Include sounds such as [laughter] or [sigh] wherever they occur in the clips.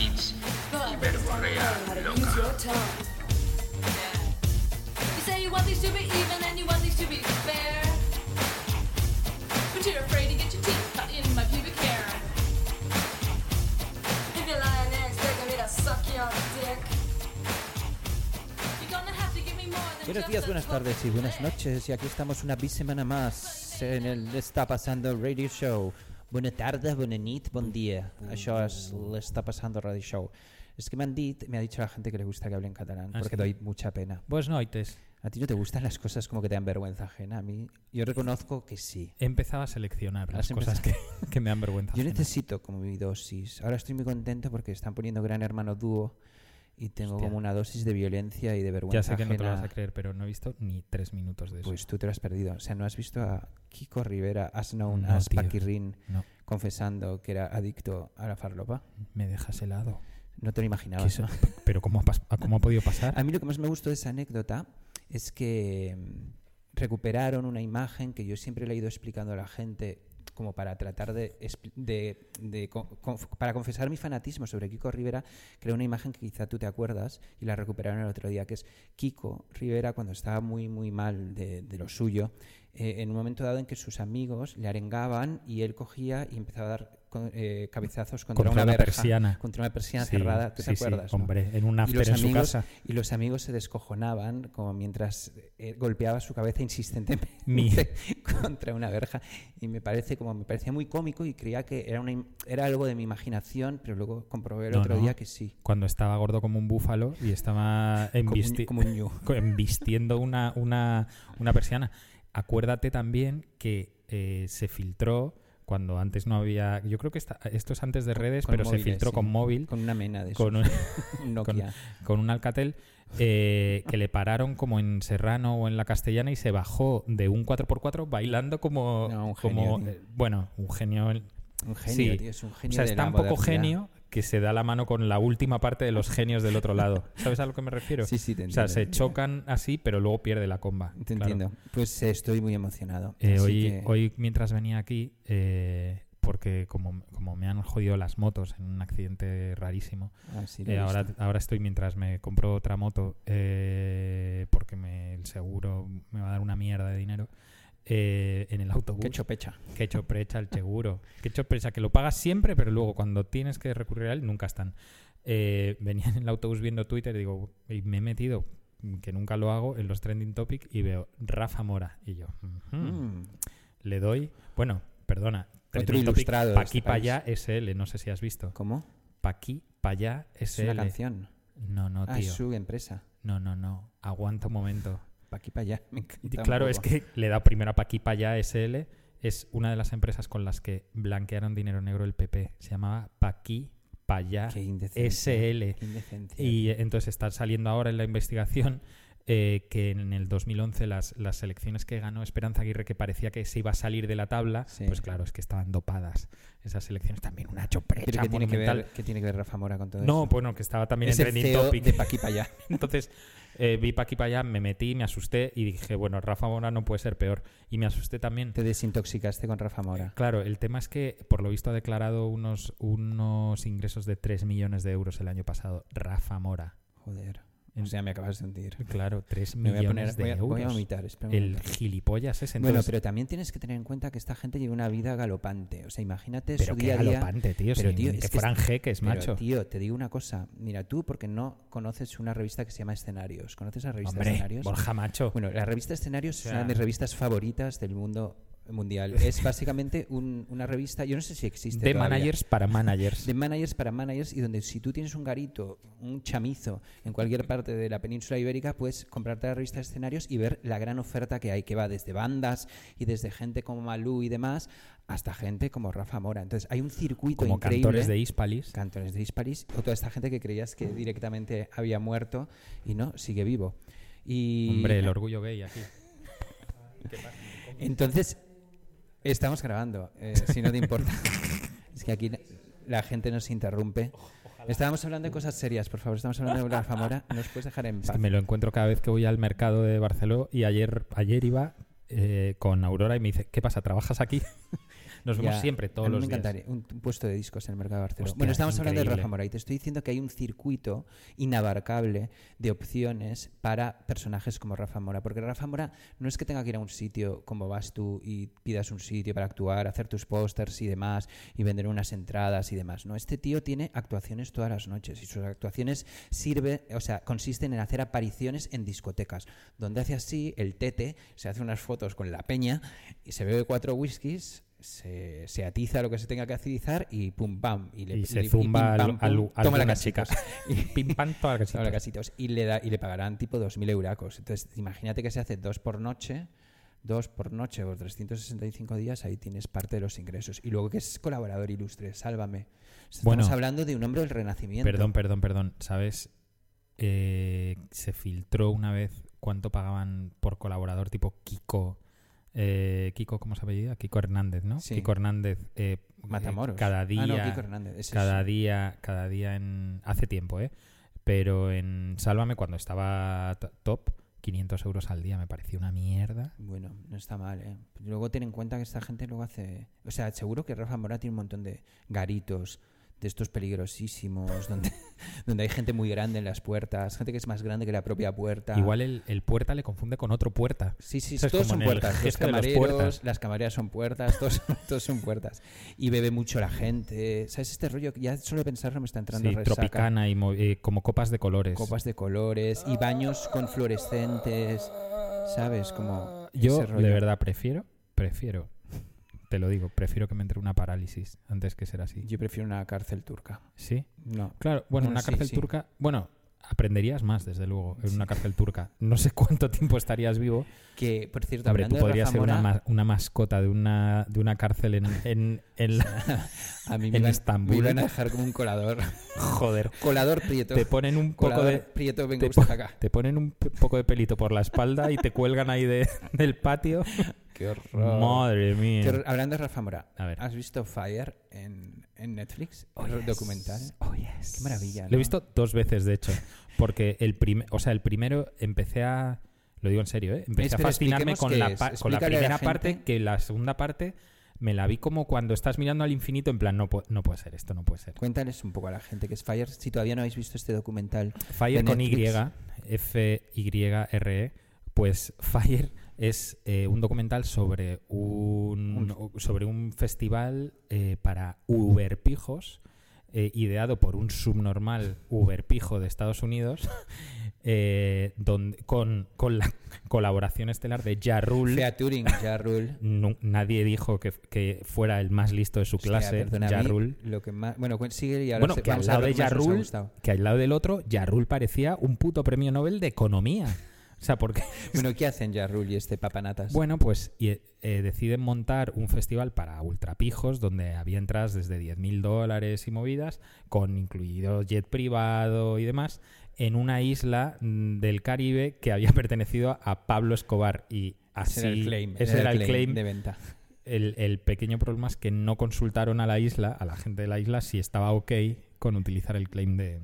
infrahits y verborrea loca. You say you want these to be even and you want these to be fair. But you're afraid to get your teeth cut in my pubic hair. If you're lying next, they're gonna need to suck your dick. You're gonna have to give me more than Buenos días, a buenas tardes y buenas the noches. Y aquí estamos una vez semana más en el Està Passando Radio Show. Bona tarda, bona nit, bon dia. Això és l'Està Passando Radio Show. Es que me han dit, me ha dicho la gente que le gusta que hable en catalán, ¿Ah, porque doy mucha pena. Buenas noites. ¿A ti no te gustan las cosas como que te dan vergüenza ajena? A mí, yo reconozco que sí. He empezado a seleccionar las Has cosas que, que me dan vergüenza. Yo ajena. necesito como mi dosis. Ahora estoy muy contento porque están poniendo Gran Hermano Dúo y tengo Hostia. como una dosis de violencia y de vergüenza Ya sé que no te lo vas a creer, pero no he visto ni tres minutos de eso. Pues tú te lo has perdido. O sea, ¿no has visto a Kiko Rivera, as known No, as tío. Paquirrin, No, confesando que era adicto a la farlopa? me dejas helado. No te lo ¿Qué imaginabas, ¿no? Pero ¿cómo ha, ¿cómo ha podido pasar? A mí lo que más me gustó de esa anécdota es que mm, recuperaron una imagen que yo siempre le he ido explicando a la gente como para tratar de, para confesar mi fanatismo sobre Kiko Rivera, era una imagen que quizá tú te acuerdas y la recuperaron el otro día, que es Kiko Rivera cuando estaba muy muy mal de, de lo suyo, eh, en un momento dado en que sus amigos le arengaban y él cogía y empezaba a dar co- eh, cabezazos contra, Contra una, una verja, persiana. contra una persiana Sí, cerrada, ¿tú sí, te sí, acuerdas? no? hombre, en un after en su casa. y los amigos se descojonaban como mientras eh, golpeaba su cabeza insistentemente Mi- [laughs] contra una verja y me parece como me parecía muy cómico y creía que era una era algo de mi imaginación pero luego comprobé el No, otro no. día que sí Cuando estaba gordo como un búfalo y estaba [laughs] como un, embisti- como un [laughs] embistiendo una, una, una persiana. Acuérdate también que eh, se filtró cuando antes no había. Yo creo que esta- esto es antes de redes, Con pero se filtró sí. con móvil, con una mena de con un, [laughs] [laughs] Nokia con un Alcatel, eh, que le pararon como en Serrano o en la Castellana y se bajó de un 4x4 bailando como. No, un como, genio, eh, bueno, un genio. el- un genio sí. tío, es un O genio sea, de es tan poco genio que se da la mano con la última parte de los genios del otro lado. [laughs] ¿Sabes a lo que me refiero? sí sí te O sea, entiendo se chocan así, pero luego pierde la comba. te Claro. entiendo pues eh, estoy muy emocionado Eh, hoy, que- hoy, mientras venía aquí, eh, porque como, como me han jodido las motos en un accidente rarísimo, Ah, sí, eh, ahora, ahora estoy mientras me compro otra moto, porque me- el seguro me va a dar una mierda de dinero, eh, en el autobús. qué chopecha Que hecho precha el seguro. Que hecho precha, que lo pagas siempre, pero luego cuando tienes que recurrir a él, nunca están. Eh, venía en el autobús viendo Twitter y digo, y me he metido, que nunca lo hago, en los trending topic y veo Rafa Mora. Y yo. Mm. le doy, bueno, perdona, Otro topic, ilustrado aquí este pa' allá SL, no sé si has visto. ¿cómo? Pa' aquí, pa' allá es SL. una canción No, no, ah es tío. su empresa No, no, no. Aguanta un momento. Pa' aquí para allá [laughs] me claro, es que le da primero a Pa' aquí, pa' allá SL. Es una de las empresas con las que blanquearon dinero negro el PP. Se llamaba Pa' aquí, pa' allá. SL. Y entonces está saliendo ahora en la investigación eh, que en el 2011 las, las elecciones que ganó Esperanza Aguirre, que parecía que se iba a salir de la tabla, Sí. pues claro, es que estaban dopadas esas elecciones. También una choprecha ¿Pero qué tiene, que ver, qué tiene que ver Rafa Mora con todo No, eso? bueno, que estaba también es en el CEO Topic. de pa' aquí para allá. [laughs] Entonces eh, vi pa' aquí para allá, me metí, me asusté y dije, bueno, Rafa Mora no puede ser peor. Y me asusté también. Te desintoxicaste con Rafa Mora. Claro, el tema es que por lo visto ha declarado unos, unos ingresos de 3 millones de euros el año pasado. Rafa Mora. Joder. O sea, me acabas de hundir. Claro, 3 Me voy a, millones poner, de voy, a, euros. voy a vomitar. el gilipollas. Bueno, Entonces, pero también tienes que tener en cuenta que esta gente lleva una vida galopante. O sea, imagínate pero su qué día a día. galopante, tío. Pero, tío, es que que fueran es- jeques, Pero, macho. tío, te digo una cosa. Mira, tú porque no conoces una revista que se llama Escenarios. ¿Conoces la revista Hombre, Escenarios? Borja Macho. Bueno, la revista Escenarios O sea- es una de mis revistas favoritas del mundo mundial. Es básicamente un- una revista, yo no sé si existe. De todavía. managers para managers. De managers para managers y donde si tú tienes un garito, un chamizo en cualquier parte de la península ibérica, puedes comprarte la revista de escenarios y ver la gran oferta que hay, que va desde bandas y desde gente como Malú y demás, hasta gente como Rafa Mora. Entonces hay un circuito como increíble. cantores de Hispalis. Cantores de Hispalis, o toda esta gente que creías que directamente había muerto y no, sigue vivo. Y Hombre, el orgullo gay aquí. entonces, estamos grabando, eh, si no te importa. [laughs] es que aquí la- la gente nos interrumpe. Estábamos hablando de cosas serias, por favor. Estamos hablando de Rafa Mora. ¿Nos puedes dejar en Es paz? que me lo encuentro cada vez que voy al mercado de Barcelona y ayer, ayer iba eh, con Aurora y me dice, ¿qué pasa? ¿Trabajas aquí? [laughs] Nos vemos Ya, siempre, todos a mí los me días. encantaría un, puesto de discos en el mercado de Barcelona. Hostia, bueno, estamos hablando de. Rafa Mora y te estoy diciendo que hay un circuito inabarcable de opciones para personajes como Rafa Mora. Porque Rafa Mora no es que tenga que ir a un sitio como vas tú y pidas un sitio para actuar, hacer tus pósters y demás y vender unas entradas y demás. No, este tío tiene actuaciones todas las noches y sus actuaciones sirve, o sea, consisten en hacer apariciones en discotecas, donde hace así el tete, se hace unas fotos con la peña y se bebe cuatro whiskies se, se atiza lo que se tenga que atizar y pum pam y, le, Y se zumba pim, al, pam, al, pum, al- toma la chicas. Y [laughs] pim pam, todas las Toma la [laughs] y le da y le pagarán tipo 2.000 euracos entonces imagínate que se hace dos por noche dos por noche por 365 días ahí tienes parte de los ingresos y luego que es colaborador ilustre sálvame estamos Bueno. hablando de un hombre del renacimiento Perdón, perdón, perdón. ¿Sabes? Eh, se filtró una vez cuánto pagaban por colaborador tipo Kiko. Eh, Kiko, ¿cómo se apellida? Kiko Hernández, ¿no? Sí. Kiko Hernández. eh, Matamoros cada día. ah no Kiko Hernández cada día, cada día en. Hace tiempo, ¿eh? Pero en Sálvame, cuando estaba top, 500 euros al día me pareció una mierda. Bueno, no está mal, ¿eh? Luego ten en cuenta que esta gente luego hace... O sea, seguro que Rafa Mora tiene un montón de garitos, de estos peligrosísimos, donde, [laughs] donde hay gente muy grande en las puertas, gente que es más grande que la propia puerta. Igual el, el puerta le confunde con otro puerta. Sí, sí, todos son puertas. Los camareros, puertas. las camareras son puertas, todos, [laughs] todos son puertas. Y bebe mucho la gente. ¿Sabes este rollo? que Ya solo pensarlo me está entrando Sí, resaca. tropicana y eh, como copas de colores. Copas de colores y baños con fluorescentes. ¿Sabes? Como Yo, ese rollo. de verdad, prefiero, prefiero, te lo digo, prefiero que me entre una parálisis antes que ser así. Yo prefiero una cárcel turca. ¿Sí? No. Claro, bueno, una sí, cárcel sí. turca, bueno, aprenderías más, desde luego, en una cárcel turca. No sé cuánto tiempo estarías vivo. Que, por cierto, Hombre, tú podrías ser una, ma- una mascota de una, de una cárcel en, en, en la- [laughs] a mí me en iban, Estambul. me iban a dejar como un colador. [laughs] Joder. colador prieto. Te ponen un poco colador de... prieto, venga te po- acá. Te ponen un poco de pelito por la espalda y te cuelgan ahí de, [laughs] del patio. Qué horror. Madre mía. Hablando de Rafa Mora, A ver. ¿has visto Fire en, en Netflix? el yes. documental. Oh, yes. Qué maravilla. Lo he ¿no? visto dos veces, de hecho. Porque el, prim o sea, el primero empecé a. Lo digo en serio, ¿eh? Empecé a fascinarme expliquemos con la, es. pa- con la Explícale a la primera parte, que la segunda parte me la vi como cuando estás mirando al infinito, en plan, no, pu- no puede ser, esto no puede ser. Cuéntales un poco a la gente que es Fire. Si todavía no habéis visto este documental, Fire de con Y, Netflix. F-Y-R-E, E, pues Fire es eh, un documental sobre un, sobre un festival eh, para uberpijos, eh, ideado por un subnormal uberpijo de Estados Unidos, [laughs] eh, donde, con, con la colaboración estelar de Ja Rule. Fea Turing, Ja Rule. Nu- nadie dijo que, que fuera el más listo de su O sea, clase, Rule. Lo que más, bueno, sigue y ahora Bueno, se- que al lado de lo que al lado del otro, Yarrul parecía un puto premio Nobel de economía. O sea, porque [laughs] Bueno, ¿qué hacen Ja Rule y este papanatas? Bueno, pues y, eh, deciden montar un festival para ultrapijos donde había entradas desde 10.000 dólares y movidas, con incluido jet privado y demás, en una isla mm, del Caribe que había [laughs] pertenecido a Pablo Escobar. Y así, ese era el claim. ese era el claim. de venta. [laughs] El, el pequeño problema es que no consultaron a la isla, a la gente de la isla, si estaba ok con utilizar el claim de,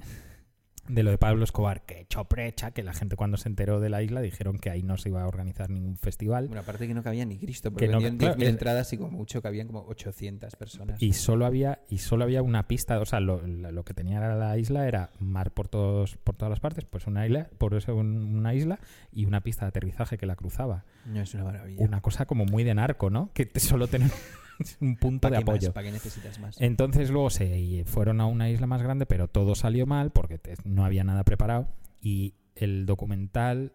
de lo de Pablo Escobar, que echó precha, que la gente cuando se enteró de la isla dijeron que ahí no se iba a organizar ningún festival. Bueno, aparte que no cabía ni Cristo, porque Que no- vendían claro, 10.000 es- entradas y como mucho cabían como 800 personas. y solo había y solo había una pista o sea lo, que tenía la isla era mar por todos por todas las partes pues una isla por eso un- una isla y una pista de aterrizaje que la cruzaba No es una maravilla. una cosa como muy de narco no que solo tener [laughs] un punto de apoyo ¿Para qué necesitas más? entonces luego se fueron a una isla más grande pero todo salió mal porque te- no había nada preparado y el documental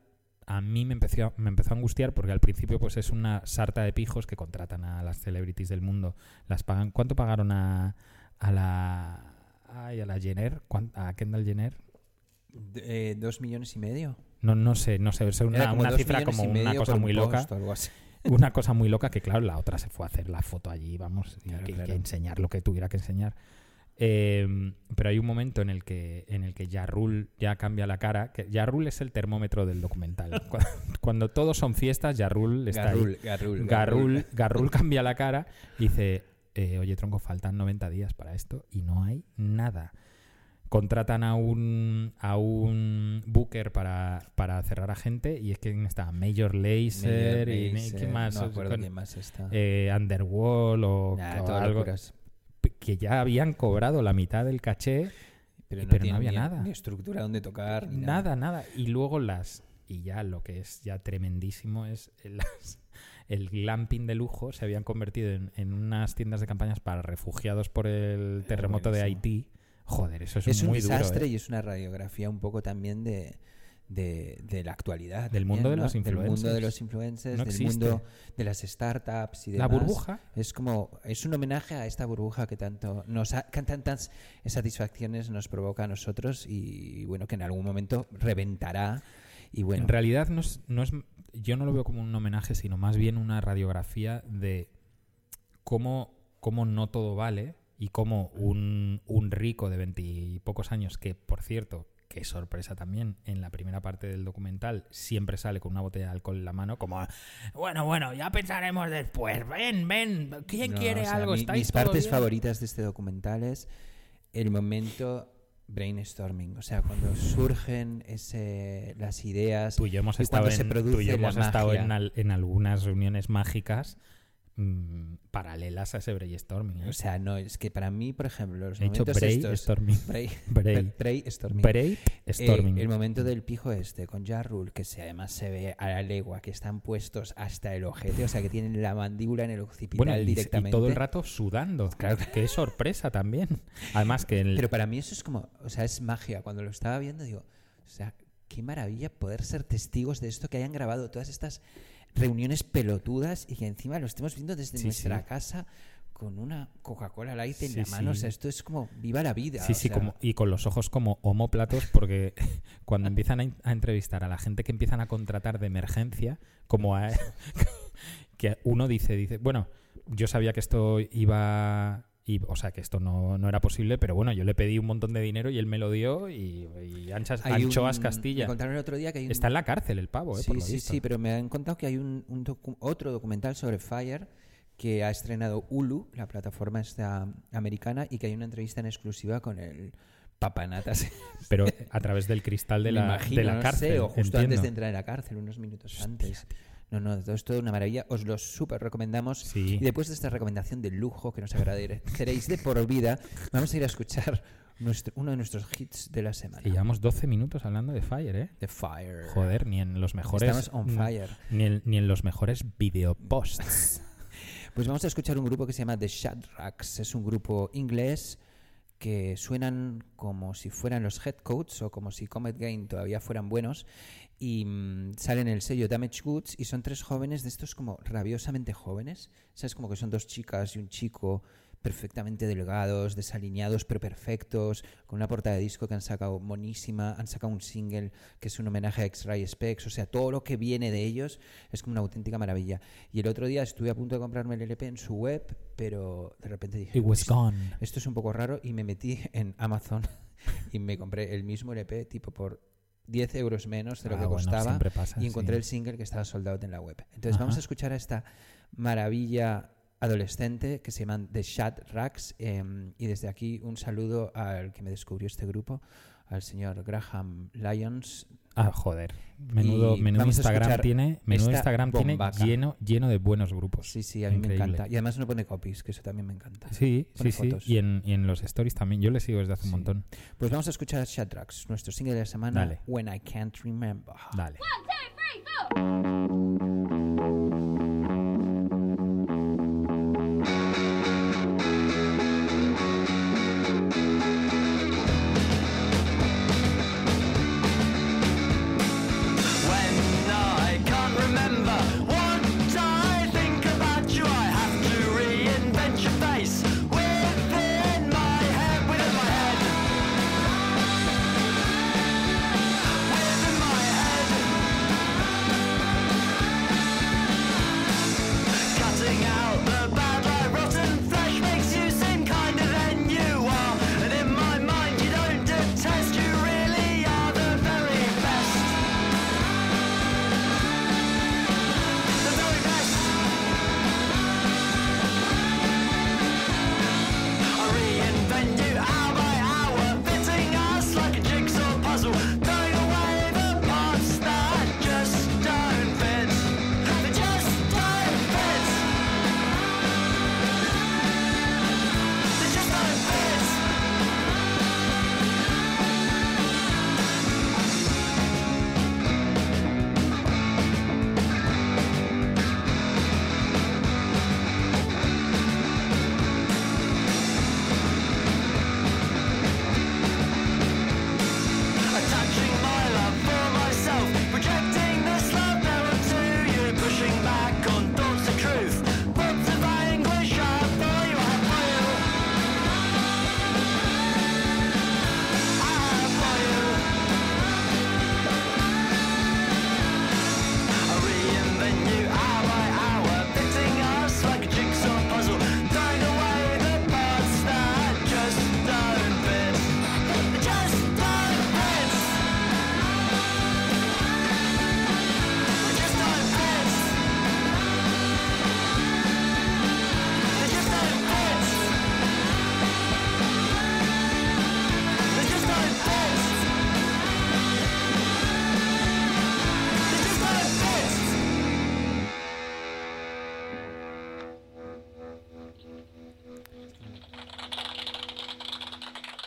a mí me empezó, me empezó a angustiar porque al principio pues es una sarta de pijos que contratan a las celebrities del mundo. Las pagan. ¿Cuánto pagaron a, a la ay, a la Jenner? ¿Cuán- ¿A Kendall Jenner? Eh, ¿Dos millones y medio? No, no sé, no sé, es una, cifra como una cosa muy loca. o algo así. Una cosa muy loca que, claro, la otra se fue a hacer la foto allí, vamos, Claro, que, claro. que enseñar lo que tuviera que enseñar. Eh, pero hay un momento en el que en el que Yarrul ya cambia la cara. Que Yarrul es el termómetro del documental. [laughs] Cuando, cuando todos son fiestas, Yarrul está ahí. Garrul, Garrul, Garrul, Garrul cambia la cara y dice, eh, oye tronco, faltan 90 días para esto y no hay nada. Contratan a un, a un booker para, para cerrar a gente y es que está Major Lazer y ¿qué más? No acuerdo quién más está. eh, Underworld o, Nah, o todo algo locuras. que ya habían cobrado la mitad del caché Pero no, pero no tiene había ni- nada. Ni estructura donde tocar. Ni Nada, nada. Y luego las. Y ya lo que es ya tremendísimo es el, las- el glamping de lujo se habían convertido en, en unas tiendas de campañas para refugiados por el terremoto de. Haití. Joder, eso es, Es un duro. desastre ¿eh? y es una radiografía un poco también de, de, de la actualidad. Del también, mundo de ¿no? los Del mundo de influencers. los influencers, No del existe. mundo de las startups y La demás. burbuja. Es como, es un homenaje a esta burbuja que tanto nos ha- que tantas satisfacciones nos provoca a nosotros y bueno, que en algún momento reventará. Y bueno, En realidad no es, no es. Yo no lo veo como un homenaje, sino más bien una radiografía de cómo, cómo no todo vale y cómo un, un rico de veintipocos años, que por cierto, qué sorpresa también, en la primera parte del documental siempre sale con una botella de alcohol en la mano, como, bueno, bueno, ya pensaremos después, ven, ven, ¿quién No, quiere o sea, algo? mi- ¿Estáis mis partes bien?". favoritas de este documental es el momento brainstorming, o sea, cuando surgen ese, las ideas. Tú y yo hemos y estado, se en, produce tú y yo hemos estado en, al- en algunas reuniones mágicas mm, paralelas a ese brainstorming. ¿eh? O sea, no, es que para mí, por ejemplo, los He momentos estos... brainstorming. Brain- Brain. brainstorming. Brave Eh, Storming. el momento del pijo este con Jarrul, que se, además se ve a la legua, que están puestos hasta el ojete, o sea, que tienen la mandíbula en el occipital bueno, y, y directamente. todo el rato sudando. Claro. [laughs] Qué sorpresa también. Además que el, Pero para mí eso es como, o sea, es magia. Cuando lo estaba viendo, digo, o sea, qué maravilla poder ser testigos de esto, que hayan grabado todas estas reuniones pelotudas y que encima lo estemos viendo desde Sí, nuestra sí. casa con una Coca-Cola Light en Sí, la mano. O sea, esto es como, viva la vida. Sí, o sí, sea, como, y con los ojos como homóplatos, porque [laughs] cuando empiezan a, a entrevistar a la gente que empiezan a contratar de emergencia, como a, [laughs] que uno dice, dice, bueno, yo sabía que esto iba, y, o sea, que esto no, no era posible, pero bueno, yo le pedí un montón de dinero y él me lo dio y, y anchas, anchoas un- Castilla. Me contaron el otro día que hay un, Está en la cárcel el pavo, ¿eh? Sí, por lo sí, visto. sí, pero me han contado que hay un, un docu- otro documental sobre Fire que ha estrenado Hulu, la plataforma esta americana, y que hay una entrevista en exclusiva con el papanatas. [laughs] Pero a través del cristal de la, imagino, de la no cárcel. sé, o justo entiendo. antes de entrar en la cárcel, unos minutos antes. No, no, todo es toda una maravilla. Os lo súper recomendamos. Sí. Y después de esta recomendación de lujo que nos agradeceréis de por vida, [laughs] vamos a ir a escuchar nuestro, uno de nuestros hits de la semana. Y llevamos 12 minutos hablando de Fire, ¿eh? The Fire. Joder, ni en los mejores. Estamos on fire. Ni en, ni en los mejores videoposts. [laughs] Pues vamos a escuchar un grupo que se llama The Shadracks. Es un grupo inglés que suenan como si fueran los Headcoats o como si Comet Gain todavía fueran buenos y mm, salen en el sello Damage Goods y son tres jóvenes de estos como rabiosamente jóvenes. ¿Sabes? Como que son dos chicas y un chico perfectamente delgados, desalineados pero perfectos, con una portada de disco que han sacado monísima, han sacado un single que es un homenaje a X-Ray Specs, o sea, todo lo que viene de ellos es como una auténtica maravilla. Y el otro día estuve a punto de comprarme el LP en su web, pero de repente dije, It was "Esto- gone. esto es un poco raro y me metí en Amazon [laughs] y me compré el mismo LP tipo por 10 euros menos de lo Ah, que bueno, costaba pasa, y encontré sí. el single que estaba soldado en la web. Entonces vamos a escuchar a esta maravilla adolescente que se llaman The Shad Racks em, y desde aquí un saludo al que me descubrió este grupo, al señor Graham Lyons. Ah, joder. Menudo, menudo Instagram tiene, menudo Instagram tiene bombaca. lleno, lleno de buenos grupos. Sí, sí, a mí me encanta. Y además no pone copies, que eso también me encanta. Sí, Pone sí, sí. Y en, y en los stories también. Yo le sigo desde hace Sí. un montón. Pues vamos a escuchar Racks, nuestro single de la semana, Dale. When I Can't Remember. Dale. When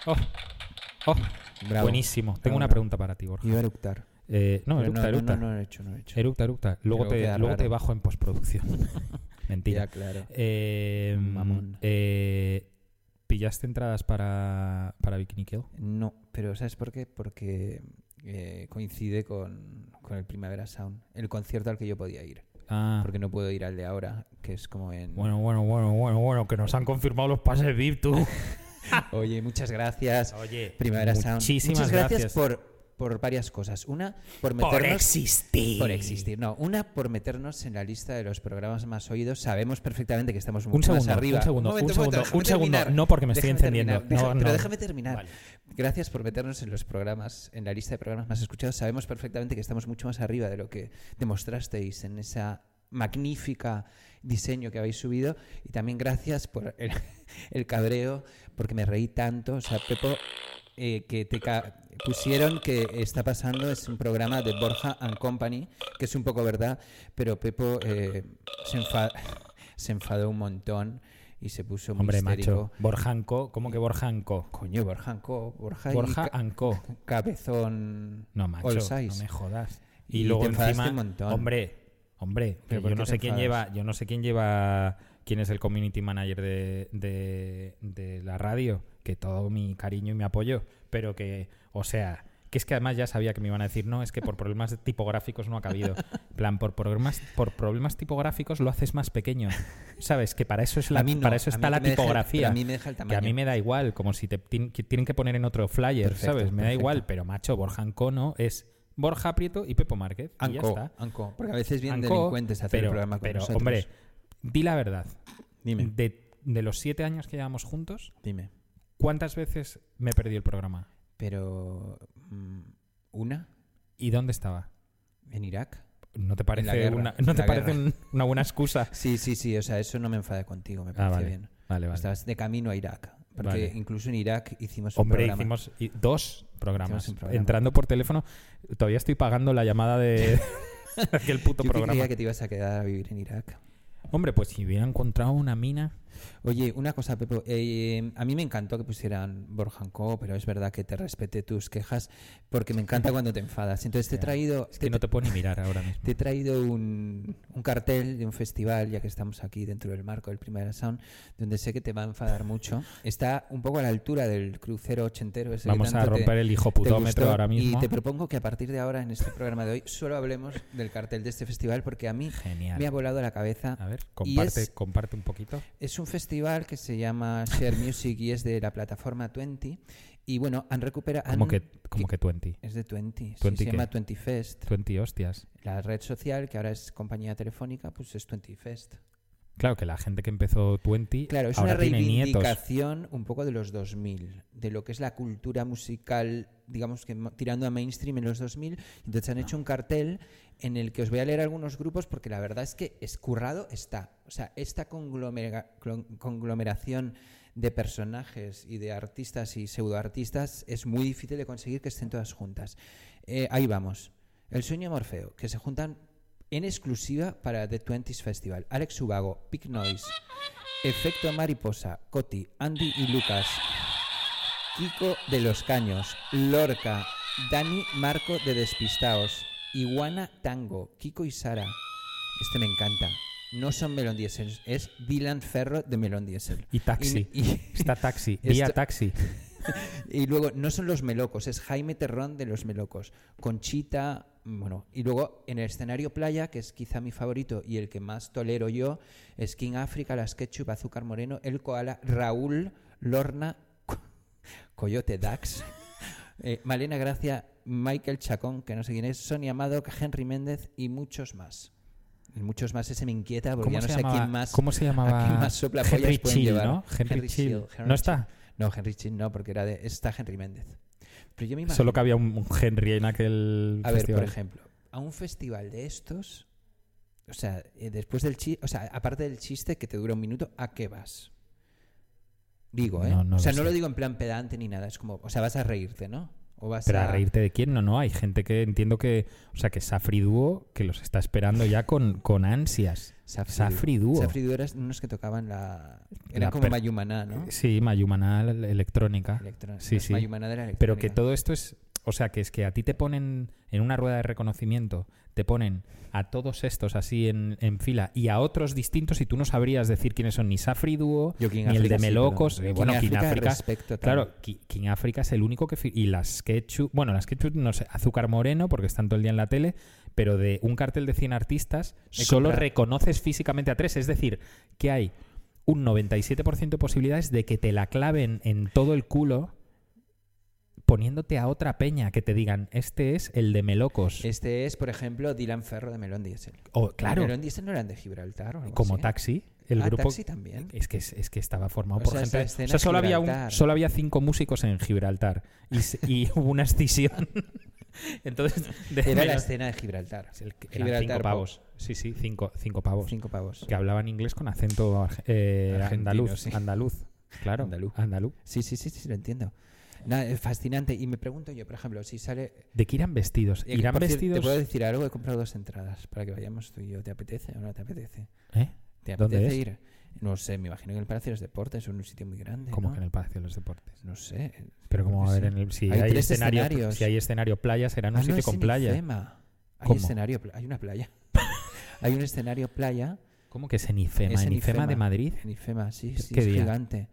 Oh, oh, buenísimo. Tengo una pregunta para ti, Borja. Iba a eructar. Eh, no, Pero eructa, no, eructa. No, no, no, lo he hecho, no lo he hecho. Eructa, eructa. Luego, te, luego bajo en postproducción. [laughs] Mentira. Ya, claro. Eh, Mamón. eh, ¿Pillaste entradas para, para Bikini Kill? No, pero ¿sabes por qué? Porque eh, coincide con, con el Primavera Sound, el concierto al que yo podía ir. Ah, Porque no puedo ir al de ahora, que es como en... bueno, bueno, bueno, bueno, bueno, que nos han confirmado los pases VIP, tú. [laughs] [laughs] Oye, muchas gracias. Oye, Primavera Sound. muchísimas Muchas gracias, gracias. por, por varias cosas. Una, por meternos... por existir. Por existir. No, una por meternos en la lista de los programas más oídos. Sabemos perfectamente que estamos mucho Un segundo, más arriba. un segundo, momento, un segundo, un segundo. No, porque me estoy encendiendo. terminar, deja- No, pero déjame terminar. Vale. Gracias por meternos en los programas, en la lista de programas más escuchados. Sabemos perfectamente que estamos mucho más arriba de lo que demostrasteis en esa magnífica diseño que habéis subido. Y también gracias por el, [laughs] el cabreo, porque me reí tanto. O sea, Pepo, eh, que te pusieron que está pasando es un programa de Borja and Company, que es un poco verdad, pero Pepo eh, se, [laughs] se enfadó un montón y se puso muy Hombre, histérico. macho. Borjanco, ¿cómo que Borjanco? Coño, Borja and Co. Borja, y Borja ca- Anco. [laughs] cabezón No, macho, no me jodas. Y Y, te luego enfadaste encima, un montón. hombre, hombre, ¿Pero yo no sé quién lleva, yo no sé quién lleva, quién es el community manager de, de, de la radio, que todo mi cariño y mi apoyo, pero que, o sea, que es que además ya sabía que me iban a decir, no, es que por problemas tipográficos no ha cabido. En plan, por problemas, por problemas tipográficos lo haces más pequeño. ¿Sabes? Que para eso es la, no, para eso está la deja tipografía. pero a mí me deja el Que a mí me da igual, como si te tienen que poner en otro flyer, Perfecto, ¿sabes? Me da igual, pero macho, Borja Ancono es Borja Prieto y Pepo Márquez. y ya Anco, está. Anco, porque a veces vienen Anco, delincuentes a hacer pero, el programa con pero, nosotros. hombre, di la verdad. dime, De, de los siete años que llevamos juntos, dime. ¿cuántas veces me perdí el programa? Pero mm, una ¿Y dónde estaba? en Irak. ¿No te parece, guerra, una, en ¿no te la parece guerra. un- una buena excusa? [laughs] Sí, sí, sí. O sea, eso no me enfada contigo. Me Ah, parece vale, bien. vale, vale. Estabas de camino a Irak, porque Vale. incluso en Irak hicimos un Hombre, programa. hicimos dos programas. Hicimos un programa. Entrando por teléfono, todavía estoy pagando la llamada de [laughs] aquel puto Yo programa. creía que te ibas a quedar a vivir en Irak. Hombre, pues si hubiera encontrado una mina. Oye, una cosa, Pepo. eh, a mí me encantó que pusieran Borjanco, pero es verdad que te respete tus quejas, porque me encanta cuando te enfadas. Entonces te he traído, Es te, que no te puedo ni mirar ahora mismo. te he traído un, un cartel de un festival, ya que estamos aquí dentro del marco del Primera Sound, donde sé que te va a enfadar mucho. Está un poco a la altura del crucero ochentero. Ese que Vamos a te- romper el hijo putómetro ahora mismo. Y te propongo que a partir de ahora, en este programa de hoy, solo hablemos del cartel de este festival, porque a mí Genial. me ha volado la cabeza. A ver, comparte, es- comparte un poquito. Es un festival que se llama Share Music y es de la plataforma 20. Y bueno, han recuperado. Han- que, como que 20. Es de 20. sí, 20 se qué? llama 20 Fest. 20 hostias. La red social, que ahora es compañía telefónica, pues es 20 Fest. Claro que la gente que empezó 20 Claro, es ahora una reivindicación un poco de los 2000, de lo que es la cultura musical, digamos que tirando a mainstream en los 2000. Entonces han hecho un cartel en el que os voy a leer algunos grupos porque la verdad es que escurrado está. O sea, esta conglomera- conglomeración de personajes y de artistas y pseudoartistas es muy difícil de conseguir que estén todas juntas. Eh, ahí vamos. El sueño de Morfeo, que se juntan en exclusiva para The Twenties Festival. Alex Ubago, Big Noise, Efecto Mariposa, Coti, Andy y Lucas, Kiko de los Caños, Lorca, Dani Marco de Despistaos, Iguana Tango, Kiko y Sara. Este me encanta. No son Melon Diesel, es Dylan Ferro de Melon Diesel. Y taxi. Y- y- [laughs] Está taxi. [laughs] Esto- Vía taxi. [laughs] y luego, no son los melocos, es Jaime Terrón de los melocos. Conchita, bueno. Y luego, en el escenario playa, que es quizá mi favorito y el que más tolero yo, es King África, Las Ketchup, Azúcar Moreno, El Koala, Raúl, Lorna, Co- Coyote Dax, [laughs] eh, Malena Gracia, Michael Chacón, que no sé quién es, Sonia Madoc, Henry Méndez y muchos más. Y muchos más, ese me inquieta porque ¿Cómo ya no sé a quién más. ¿Cómo se a llamaba? quién más Henry Chill. ¿no? Henry, Henry Chill. Chill, ¿No está? No, Henry Chin no, porque era de, está Henry Méndez. Pero yo me imagino, Solo que había un, Henry en aquel a ver, festival. por ejemplo, a un festival de estos, o sea, eh, después del chiste, o sea, aparte del chiste que te dura un minuto, ¿a qué vas? Digo, ¿eh? No, no o sea, lo no sé. lo digo en plan pedante ni nada, es como, o sea, vas a reírte, ¿no? O vas Pero a a... reírte de quién, no, no. Hay gente que entiendo que. O sea, que Safri Duo, que los está esperando ya con, con ansias. Safri, Safri Duo. Safri Duo eran unos que tocaban la... Eran La como per- Mayumaná, ¿no? Sí, Mayumaná electrónica. Electro- Sí, sí. Mayumaná de la Pero que electrónica. todo esto es. O sea, que es que a ti te ponen en una rueda de reconocimiento, te ponen a todos estos así en, en fila y a otros distintos y tú no sabrías decir quiénes son ni Safri Duo, ni el de Melocos. eh, bueno, King África, respecto. Claro, Ki- King África es el único que... Y las Ketchup... Bueno, las Ketchup, no sé, Azúcar Moreno, porque están todo el día en la tele, pero de un cartel de 100 artistas, solo reconoces físicamente a tres. Es decir, que hay un 97% de posibilidades de que te la claven en todo el culo poniéndote a otra peña que te digan, este es el de Melocos. Este es, por ejemplo, Dylan Ferro de Melón Diesel. o, claro, Melón Diesel no eran de Gibraltar o como así? Taxi, el Ah, grupo... Taxi también. Es que, es, que estaba formado O por sea, gente. O sea, solo había, un- solo había cinco músicos en Gibraltar y, [laughs] hubo una escisión. [laughs] Entonces, de Era la escena de Gibraltar. el- Gibraltar cinco pavos. Sí, sí, cinco, cinco pavos. Cinco pavos. Que hablaban inglés con acento eh, andaluz. sí. Andaluz. Claro. Andaluz. Andaluz. Sí, sí, sí, sí, lo entiendo. Nada, es fascinante. Y me pregunto yo, por ejemplo, si sale... ¿De qué irán vestidos? eh, ¿Irán vestidos? Te puedo decir algo, he comprado dos entradas para que vayamos tú y yo. ¿Te apetece o no te apetece? ¿Eh? ¿Te ¿Dónde apetece es? ir? No sé, me imagino que el Palacio de los Deportes es un sitio muy grande. Como ¿no? que en el Palacio de los Deportes. No sé. Pero como a ver, en el, si Hay escenario, escenarios. si hay escenario playa, será en un Ah, sitio es con en playa. Hay ¿Cómo? escenario, hay una playa. [laughs] hay un escenario playa ¿Cómo que es en IFEMA? Es ¿En en IFEMA de. Madrid? en Ifema, sí, sí, ¿Qué es día? gigante.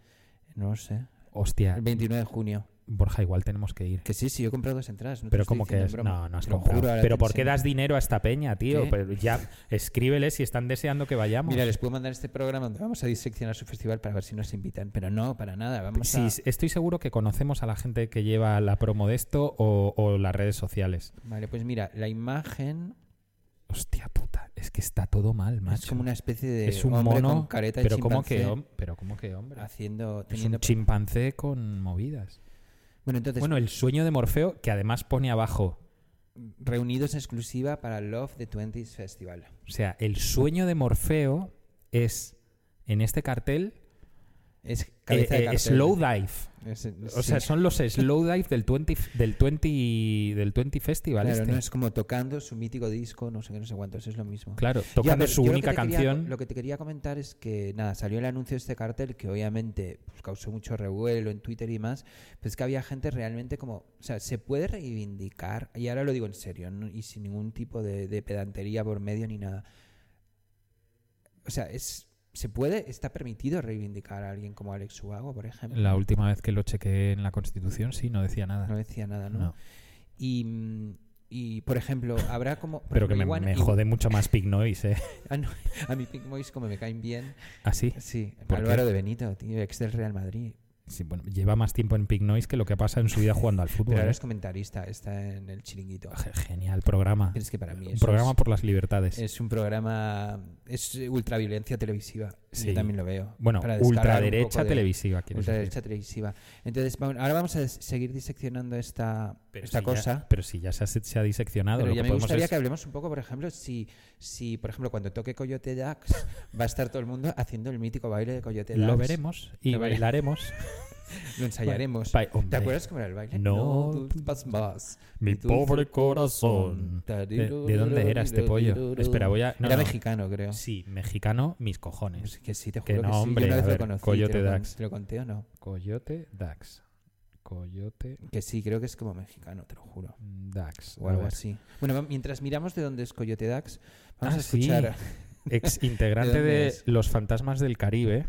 No sé. Hostia, El 29 de junio. Borja, igual tenemos que ir. Que sí, sí, yo he comprado dos entradas. No Pero como que es, no, no has comprado. juro, Pero ¿por qué das dinero a esta peña, tío? ¿Qué? Pero ya, escríbeles si están deseando que vayamos. Mira, les puedo mandar este programa donde vamos a diseccionar su festival para ver si nos invitan. Pero no, para nada. Vamos Sí, a... estoy seguro que conocemos a la gente que lleva la promo de esto o, o las redes sociales. Vale, pues mira, la imagen Hostia puta, es que está todo mal, macho. es como una especie de Es un hombre mono, con careta de pero como que, chimpancé pero como que hombre. haciendo... Es Teniendo... un chimpancé con movidas. Bueno, entonces, Bueno, el sueño de Morfeo, que además pone abajo, reunidos en exclusiva para Love the 20s Festival. o sea, el sueño de Morfeo es en este cartel Es eh, cabeza de eh, slow dive. Es- O sea, sí. son los slow dive del 20 del 20 del 20 festival Claro, este. no es como tocando su mítico disco, no sé qué, no sé cuántos, es lo mismo. Claro, tocando ver, su lo única quería- canción. lo que te quería comentar es que, nada, salió el anuncio de este cartel que obviamente pues, causó mucho revuelo en Twitter y más, pues que había gente realmente como, o sea, se puede reivindicar, y ahora lo digo en serio, ¿no? y sin ningún tipo de, de pedantería por medio ni nada. O sea, es se puede, está permitido reivindicar a alguien como Alex Ubago, por ejemplo. La última vez que lo chequeé en la Constitución, sí, no decía nada. No decía nada, ¿no? No. Y, mm, y, por ejemplo, habrá como... Pero que me, me jode mucho más Pig Noise, ¿eh? [laughs] Ah, no, a mí Pink Boys como me caen bien. Así. Sí, ¿Por qué? Álvaro de Benito, tío, ex del Real Madrid. Sí, bueno, lleva más tiempo en Pig Noise que lo que pasa en su vida jugando al fútbol. Pero ahora ¿eh? es comentarista, está en el chiringuito. Ge- Genial programa. Pero es que para mí Un programa es, por las libertades. es un programa... Es ultraviolencia televisiva. Sí. Yo también lo veo. bueno, para ultraderecha de- televisiva, quieres decir. Ultraderecha televisiva. Entonces, bueno, ahora vamos a seguir diseccionando esta, Pero esta si cosa. Ya, pero si ya se ha, se ha diseccionado. Pero lo ya que me gustaría es- que hablemos un poco, por ejemplo, si, si por ejemplo, cuando toque Coyote Dax, [laughs] va a estar todo el mundo haciendo el mítico baile de Coyote Dax. Lo veremos y Lo bailaremos. [laughs] Lo ensayaremos. ¿Te acuerdas cómo era el baile? No. tú vas más. Mi pobre corazón. ¿De, de dónde era este pollo? Espera, voy a. no, era no. mexicano, creo. Sí, mexicano, mis cojones. Pues que sí, te juro que, no, sí. hombre, Yo una vez ver, lo conocí. Coyote ¿te lo, con- Dax. ¿Te lo conté o no? Coyote Dax. Coyote Que sí, creo que es como mexicano, te lo juro. Dax. O algo así. Bueno, mientras miramos de dónde es Coyote Dax, vamos Ah, a sí. escuchar [laughs] Ex integrante ¿De? Los Fantasmas del Caribe.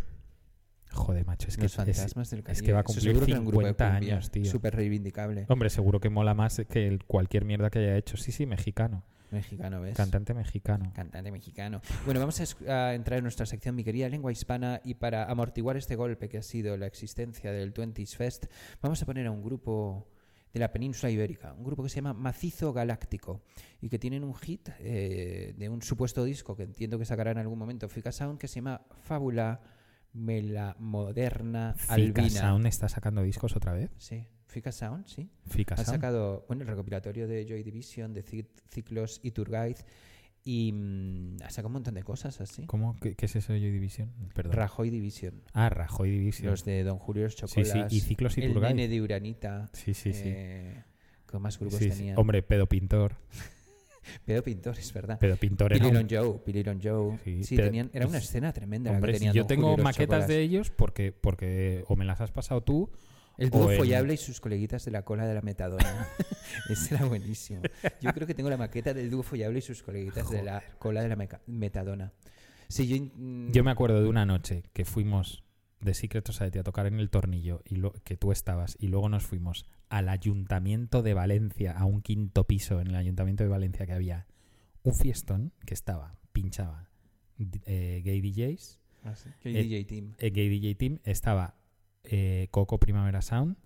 Joder, macho, es que los es- fantasmas del es que va a cumplir seguro que era un grupo de 50 cumbia, años, tío. Súper reivindicable. Hombre, seguro que mola más que el- cualquier mierda que haya hecho. Sí, sí, mexicano. Mexicano, ¿ves? Cantante mexicano. Cantante mexicano. Bueno, vamos a, entrar en nuestra sección, mi querida lengua hispana, y para amortiguar este golpe que ha sido la existencia del 20s Fest, vamos a poner a un grupo de la península ibérica, un grupo que se llama Macizo Galáctico, y que tienen un hit eh, de un supuesto disco que entiendo que sacará en algún momento Fica Sound, que se llama Fábula Melamoderna Fika Albina. Sound está sacando discos otra vez. Sí, Fica Sound, sí. Fika Sound. sacado bueno, el recopilatorio de Joy Division, de Ci- Ciclos y Tour Guide y mm, ha sacado un montón de cosas así. ¿Cómo? ¿Qué, qué es eso de Joy Division? Perdón. Rajoy Division, ah, Rajoy Division. los de Don Julio sí, Chocolas, sí. Y Ciclos y el Turgay. nene de Uranita. Sí, sí, sí. eh, ¿Qué más grupos Sí, sí. tenían? Hombre, pedo pintor. [laughs] [laughs] Pedro Pintor, es verdad. Pedo pintor era Long Joe, Billy Long Joe. Sí, tenían, era una escena tremenda la que si tenían yo Don tengo Julio maquetas Chocolas. de ellos porque, porque o me las has pasado tú El dúo en- follable y sus coleguitas de la cola de la metadona. [laughs] Ese era buenísimo. Yo creo que tengo la maqueta del dúo follable y sus coleguitas de la cola de la metadona. Sí, yo, mm, Yo me acuerdo de una noche que fuimos de Secret Society a tocar en el tornillo y lo, que tú estabas y luego nos fuimos al ayuntamiento de Valencia, a un quinto piso en el ayuntamiento de Valencia que había un fiestón que estaba, pinchaba eh, gay DJs, Ah, sí. Eh, DJ Team. eh, gay DJ Team, estaba eh, Coco Primavera Sound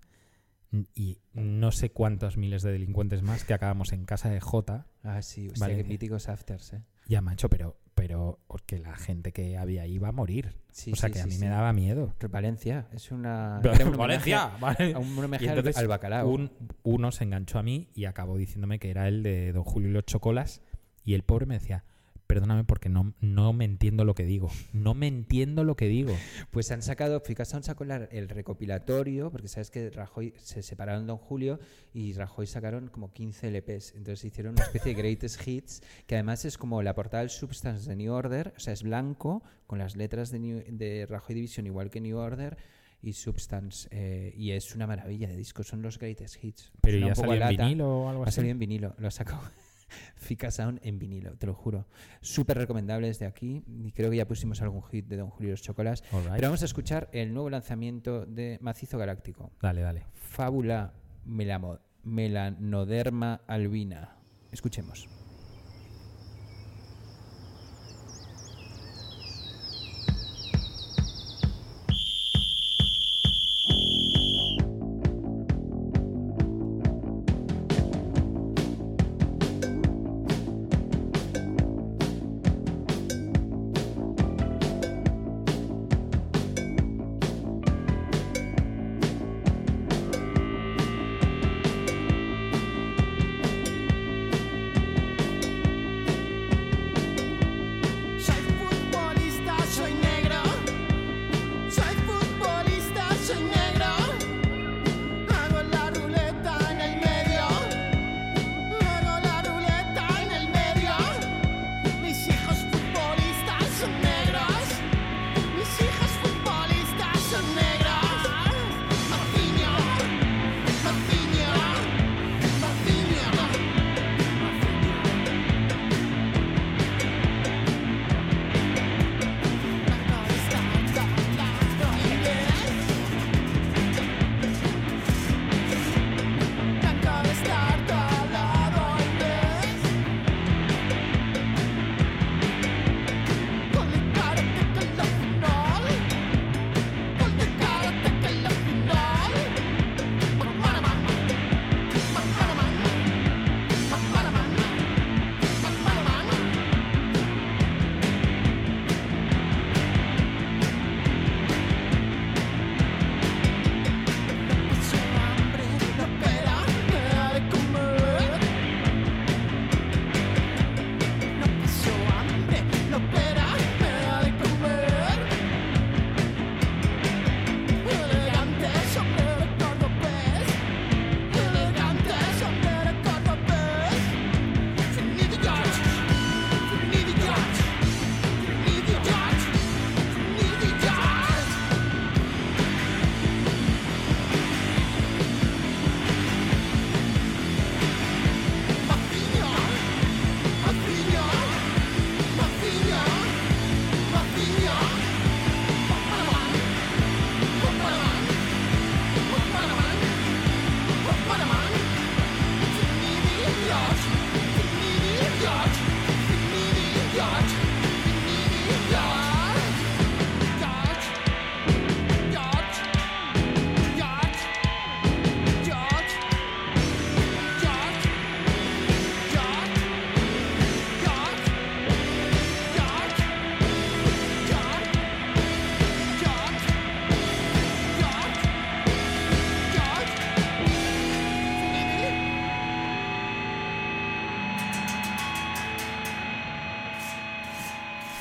y no sé cuántos miles de delincuentes más que acabamos en casa de Jota Ah, sí, hostia, qué Valencia. míticos afters, ¿eh? Ya, macho, pero, pero que la gente que había ahí iba a morir. Sí, o sea, sí, que a mí sí. me daba miedo. Valencia, es una... Pero- [laughs] era un Valencia, homenaje- vale. a un homenaje al- entonces al, bacalao. Un, uno se enganchó a mí y acabó diciéndome que era el de Don Julio y los Chocolas. Y el pobre me decía, perdóname porque no, no me entiendo lo que digo. No me entiendo lo que digo. Pues han sacado, Ficasound sacó la- el recopilatorio, porque sabes que Rajoy se separaron Don Julio y Rajoy sacaron como 15 LPs. Entonces hicieron una especie de greatest hits, que además es como la portada del Substance de New Order, o sea, es blanco, con las letras de, New- de Rajoy Division igual que New Order y Substance. eh, y es una maravilla de disco, son los greatest hits. Pero Suena ya salió en vinilo o algo Ha así. salido en vinilo, lo ha sacado [laughs] Fica Sound en vinilo, te lo juro. Súper recomendable desde aquí. Y creo que ya pusimos algún hit de Don Julio los Chocolas. Right. Pero vamos a escuchar el nuevo lanzamiento de Macizo Galáctico. Dale, dale. Fábula melamo- melanoderma albina. Escuchemos.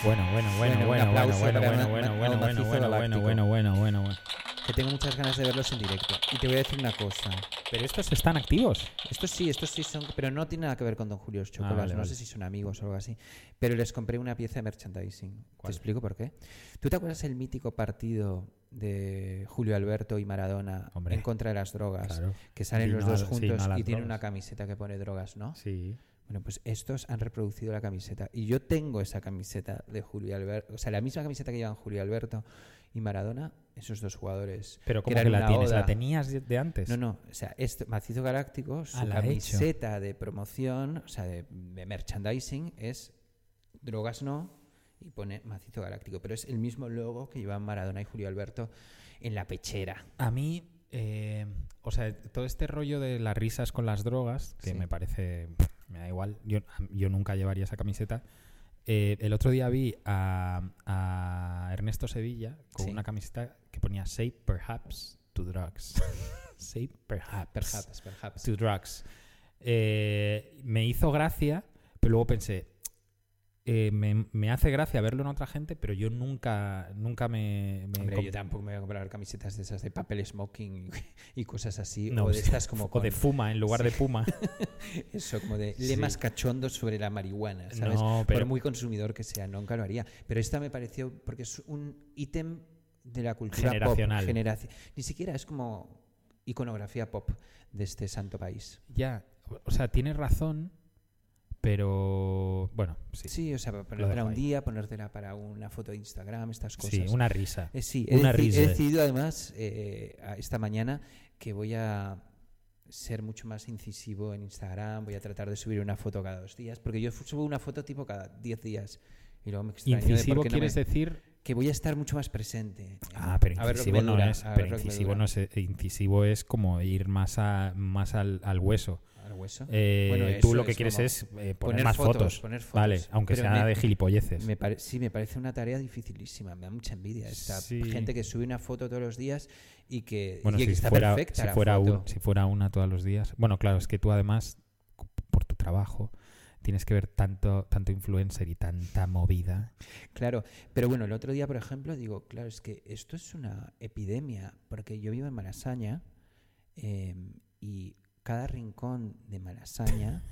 Bueno, bueno, bueno, Bueno, bueno, bueno, bueno, bueno, bueno, bueno, bueno, bueno, bueno, bueno, bueno. Que tengo muchas ganas de verlos en directo. Y te voy a decir una cosa. Pero estos están activos. Estos sí, estos sí son, pero no tiene nada que ver con Don Julio Chocolas. Ah, vale, no vale. sé si son amigos o algo así. Pero les compré una pieza de merchandising. ¿Cuál? Te explico por qué. ¿Tú te acuerdas el mítico partido de Julio Alberto y Maradona Hombre. en contra de las drogas? Claro. Que salen los no dos sí, juntos no y tienen drogas. una camiseta que pone drogas, ¿no? Sí. Bueno, pues estos han reproducido la camiseta. Y yo tengo esa camiseta de Julio Alberto. O sea, la misma camiseta que llevan Julio Alberto y Maradona, esos dos jugadores. Pero ¿cómo eran que la tienes? oda. ¿La tenías de- antes? No, no, o sea, este Macizo Galáctico, su Ah, camiseta de promoción, o sea, de, de merchandising, es drogas no y pone Macizo Galáctico. Pero es el mismo logo que llevan Maradona y Julio Alberto en la pechera. A mí, eh, o sea, todo este rollo de las risas con las drogas, que Sí. me parece, me da igual, yo, yo nunca llevaría esa camiseta. Eh, el otro día vi a, a Ernesto Sevilla con Sí. una camiseta que ponía Say perhaps to drugs. [laughs] Say perhaps, Perhaps, perhaps. to drugs. Eh, me hizo gracia, pero luego pensé, eh, me, me hace gracia verlo en otra gente, pero yo nunca, nunca me... me Hombre, yo tampoco me voy a comprar camisetas de esas de papel smoking y, y cosas así. No, o de sí. [laughs] estas como o de con- fuma en lugar de puma. [laughs] Eso, como de Sí. lemas cachondos sobre la marihuana, ¿sabes? No, pero- Por muy consumidor que sea, nunca lo haría. Pero esta me pareció, porque es un ítem de la cultura Generacional. pop. generaci- Ni siquiera es como iconografía pop de este santo país. Ya, o sea, tienes razón, pero bueno, sí. Sí, o sea, para ponértela un día, ponértela para una foto de Instagram, estas cosas. Sí, una risa. Eh, sí, he, una deci- risa. he decidido además eh, a- esta mañana que voy a ser mucho más incisivo en Instagram, voy a tratar de subir una foto cada dos días, porque yo subo una foto tipo cada diez días y luego me extraño Incisivo no quieres me- decir. que voy a estar mucho más presente. Ah, pero incisivo no es. eh, Incisivo es como ir más a más al, al hueso. Al hueso. Eh, Bueno, tú lo que es quieres es eh, poner, poner más fotos, fotos. poner fotos. Vale, aunque Pero sea me- de gilipolleces. Me pare- sí, me parece una tarea dificilísima, me da mucha envidia. Esta Sí. gente que sube una foto todos los días y que, Bueno, y que si está fuera, perfecta si, la fuera foto. un- si fuera una todos los días. Bueno, claro, es que tú además, por tu trabajo, tienes que ver tanto, tanto influencer y tanta movida. Claro, pero bueno, el otro día, por ejemplo, digo, claro, es que esto es una epidemia, porque yo vivo en Malasaña eh, y cada rincón de Malasaña,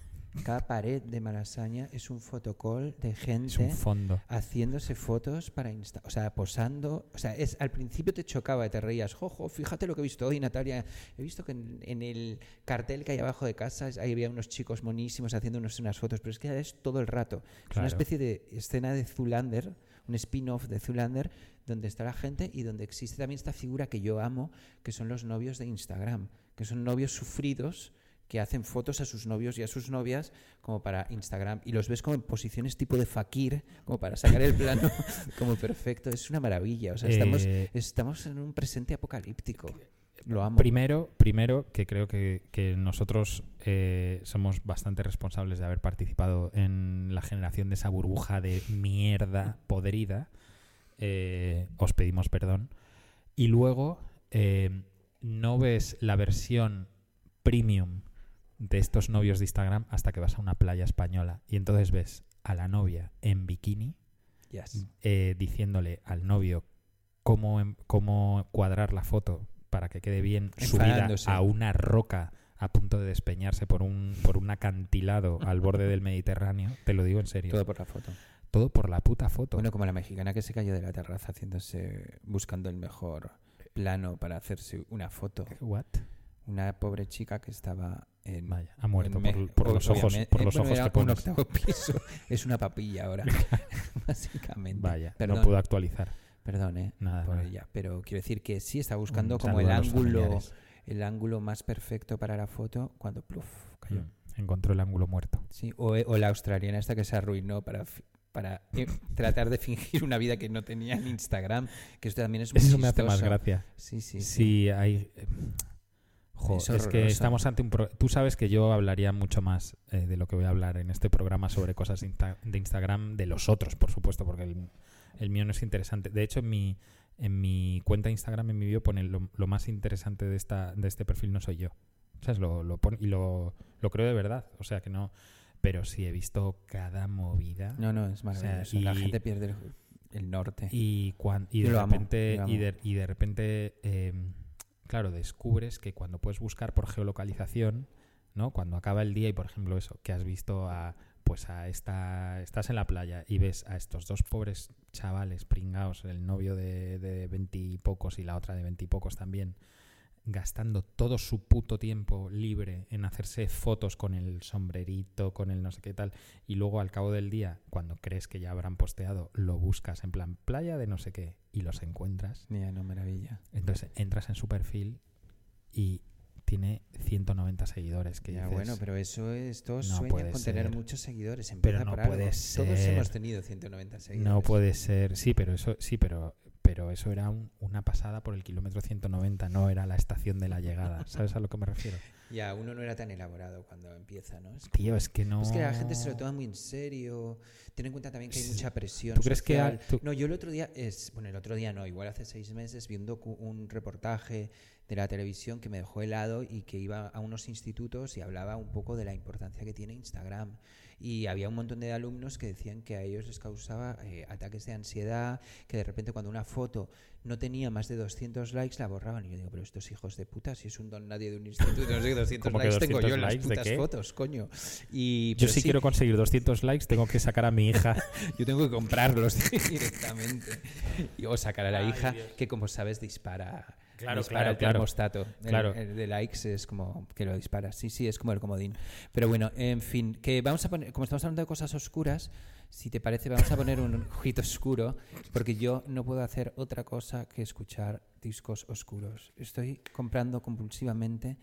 cada pared de Malasaña es un fotocall de gente fondo. haciéndose fotos para Insta, o sea, posando, o sea, es al principio te chocaba, te reías, jojo, fíjate lo que he visto hoy, Natalia, he visto que en, en el cartel que hay abajo de casa ahí había unos chicos monísimos haciendo unos- unas fotos, pero es que es todo el rato, es Claro. una especie de escena de Zulander, un spin-off de Zulander, donde está la gente y donde existe también esta figura que yo amo, que son los novios de Instagram, que son novios sufridos que hacen fotos a sus novios y a sus novias como para Instagram y los ves como en posiciones tipo de fakir, como para sacar el plano [laughs] como perfecto. Es una maravilla. O sea, estamos, Eh, estamos en un presente apocalíptico. Lo amo. Primero, primero que creo que, que nosotros eh, somos bastante responsables de haber participado en la generación de esa burbuja de mierda podrida. Eh, os pedimos perdón. Y luego, eh, no ves la versión premium de estos novios de Instagram hasta que vas a una playa española. Y entonces ves a la novia en bikini Yes. eh, diciéndole al novio cómo, em- cómo cuadrar la foto para que quede bien subida a una roca a punto de despeñarse por un, por un acantilado al borde del Mediterráneo. Te lo digo en serio. Todo por la foto. Todo por la puta foto. Bueno, como la mexicana que se cayó de la terraza haciéndose, buscando el mejor plano para hacerse una foto. What? Una pobre chica que estaba en... Vaya, ha muerto por, los ojos, por Eh, los bueno, ojos que un pones. octavo piso. [laughs] Es una papilla ahora, [laughs] básicamente. Vaya, Perdón, no puedo actualizar. perdón, eh, Nada, por nada. ella. Pero quiero decir que sí está buscando Un como el ángulo, familiares. el ángulo más perfecto para la foto cuando pluf, cayó. Mm, Encontró el ángulo muerto. Sí, o, o la australiana esta que se arruinó para para eh, tratar de fingir una vida que no tenía en Instagram, que esto también es muy Eso me hace más gracia. Sí, sí, Sí, sí. hay. eh, jo, Es es, que estamos ante un. pro- Tú sabes que yo hablaría mucho más eh, de lo que voy a hablar en este programa sobre cosas insta- de Instagram de los otros, por supuesto, porque el, el mío no es interesante. De hecho, en mi, en mi cuenta de Instagram, en mi vídeo, pone lo, lo más interesante de, esta, de este perfil no soy yo. ¿Sabes? Lo, lo pone- y lo, lo creo de verdad. O sea que no. Pero sí he visto cada movida. No, no, es maravilloso. la y- gente pierde el, el norte. Y, cuan- y, de lo repente, lo y, de, y de repente eh, claro, descubres que cuando puedes buscar por geolocalización, ¿no? Cuando acaba el día y, por ejemplo, eso, que has visto a, pues a esta, estás en la playa y ves a estos dos pobres chavales pringados, el novio de de veintipocos y la otra de veintipocos también, gastando todo su puto tiempo libre en hacerse fotos con el sombrerito, con el no sé qué tal, y luego al cabo del día, cuando crees que ya habrán posteado, lo buscas en plan playa de no sé qué y los encuentras. Mira, no, maravilla. Entonces entras en su perfil y tiene 190 seguidores. Que Ya, dices, bueno, pero eso es, todos no sueñan puede con tener muchos seguidores. Pero Empieza no por algo. puede Todos ser. hemos tenido 190 seguidores. No puede ser, sí, pero eso, sí, pero, pero eso era un- una pasada por el kilómetro 190, no era la estación de la llegada. [laughs] ¿Sabes a lo que me refiero? Ya, uno no era tan elaborado cuando empieza, ¿no? Es Tío, es que no. Es que la gente se lo toma muy en serio. Ten en cuenta también que hay mucha presión. ¿Tú crees que social. a- tú- No, yo el otro día, es, bueno, el otro día no, igual hace seis meses vi un, docu- un reportaje de la televisión que me dejó helado y que iba a unos institutos y hablaba un poco de la importancia que tiene Instagram. Y había un montón de alumnos que decían que a ellos les causaba eh, ataques de ansiedad, que de repente cuando una foto no tenía más de 200 likes la borraban. Y yo digo, pero estos hijos de puta, si es un don nadie de un instituto, no sé qué 200 ¿Cómo que likes tengo 200 yo en las putas fotos, coño. Y, Yo si sí, quiero conseguir 200 likes, tengo que sacar a mi hija. [laughs] yo tengo que comprarlos [laughs] directamente. Y- O sacar a la hija, que como sabes dispara, Claro, dispara claro, el claro. termostato. El- Claro. El, de likes es como que lo dispara. Sí, sí, es como el comodín. Pero bueno, en fin, que vamos a poner, como estamos hablando de cosas oscuras, si te parece, vamos a poner un [laughs] ojito oscuro, porque yo no puedo hacer otra cosa que escuchar discos oscuros. Estoy comprando compulsivamente.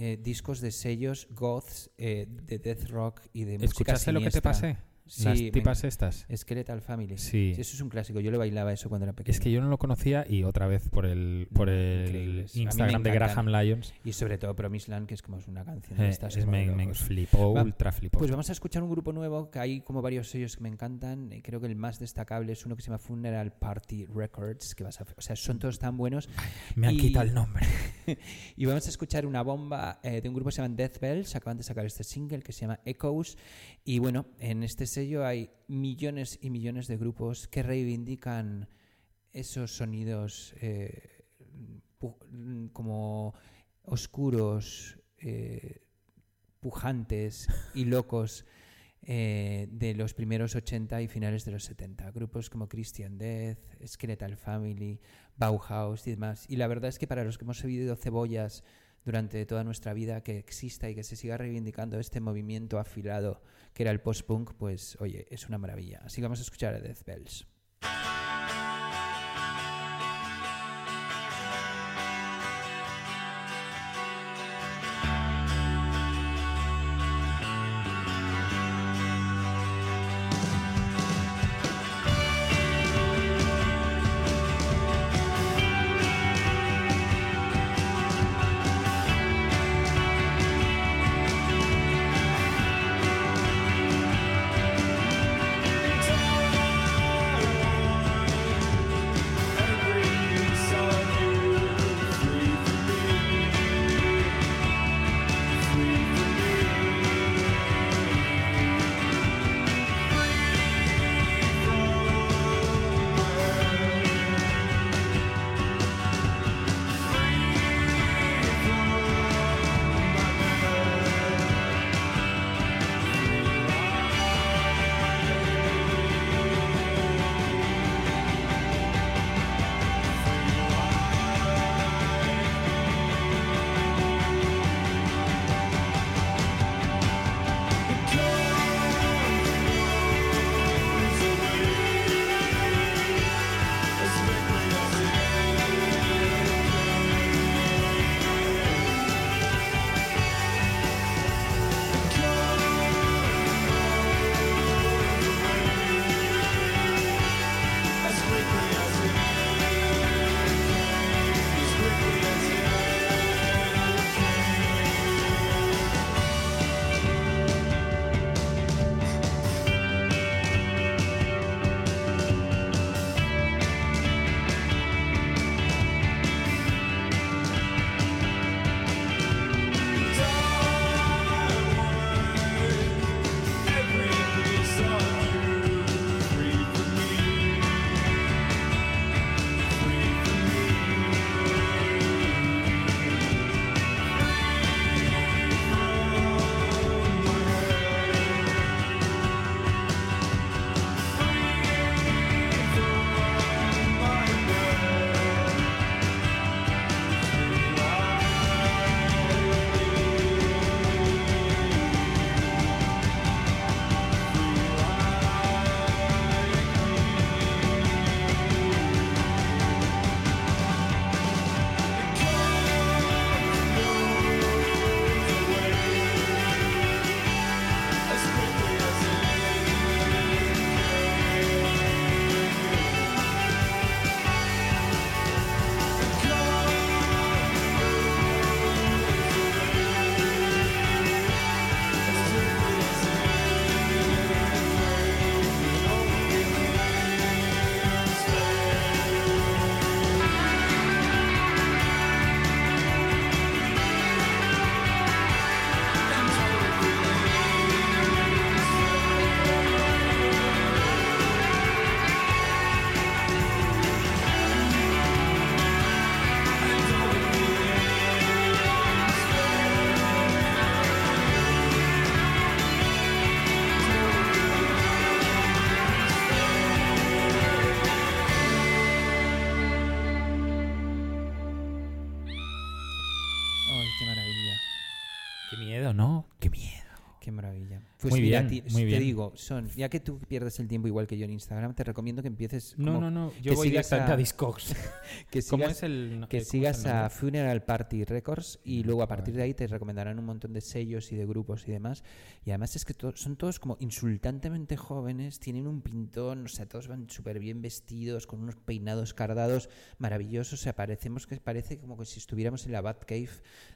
eh, discos de sellos goths, eh, de death rock y de música ¿Escuchaste lo que te siniestra. pasé? Sí, Las me- tipas estas. Skeletal Family. Sí. Eso es un clásico. Yo le bailaba eso cuando era pequeño. Es que yo no lo conocía y otra vez por el, por el Instagram de. Graham Lyons. Y sobre todo Promised Land, que es como es una canción de eh, estas. es- me, me flipó, Va- ultra flipó. Pues vamos a escuchar un grupo nuevo que hay como varios sellos que me encantan. y creo que el más destacable es uno que se llama Funeral Party Records, que vas a, o sea, son todos tan buenos. me han y- quitado el nombre. [laughs] Y vamos a escuchar una bomba eh, de un grupo que se llama Death Bells. Acaban de sacar este single que se llama Echoes. Y bueno, en este sello hay millones y millones de grupos que reivindican esos sonidos eh, como oscuros, eh, pujantes y locos eh, de los primeros 80 y finales de los 70. Grupos como Christian Death, Skeletal Family, Bauhaus y demás. Y la verdad es que para los que hemos vivido cebollas durante toda nuestra vida, que exista y que se siga reivindicando este movimiento afilado que era el post-punk, pues oye, es una maravilla. Así que vamos a escuchar a Death Bells. Pues Muy mira, bien, ti- muy te bien. digo, Son, ya que tú pierdes el tiempo igual que yo en Instagram, te recomiendo que empieces. No, como- no, no. Yo que voy sigas directamente a, a- Discogs. [laughs] Que ¿Cómo sigas, es el que eh, cómo sigas a? Funeral Party Records y luego a partir de ahí te recomendarán un montón de sellos y de grupos y demás. Y además es que to- son todos como insultantemente jóvenes, tienen un pintón, o sea, todos van súper bien vestidos, con unos peinados cardados maravillosos. O sea, parecemos que parece como que si estuviéramos en la Batcave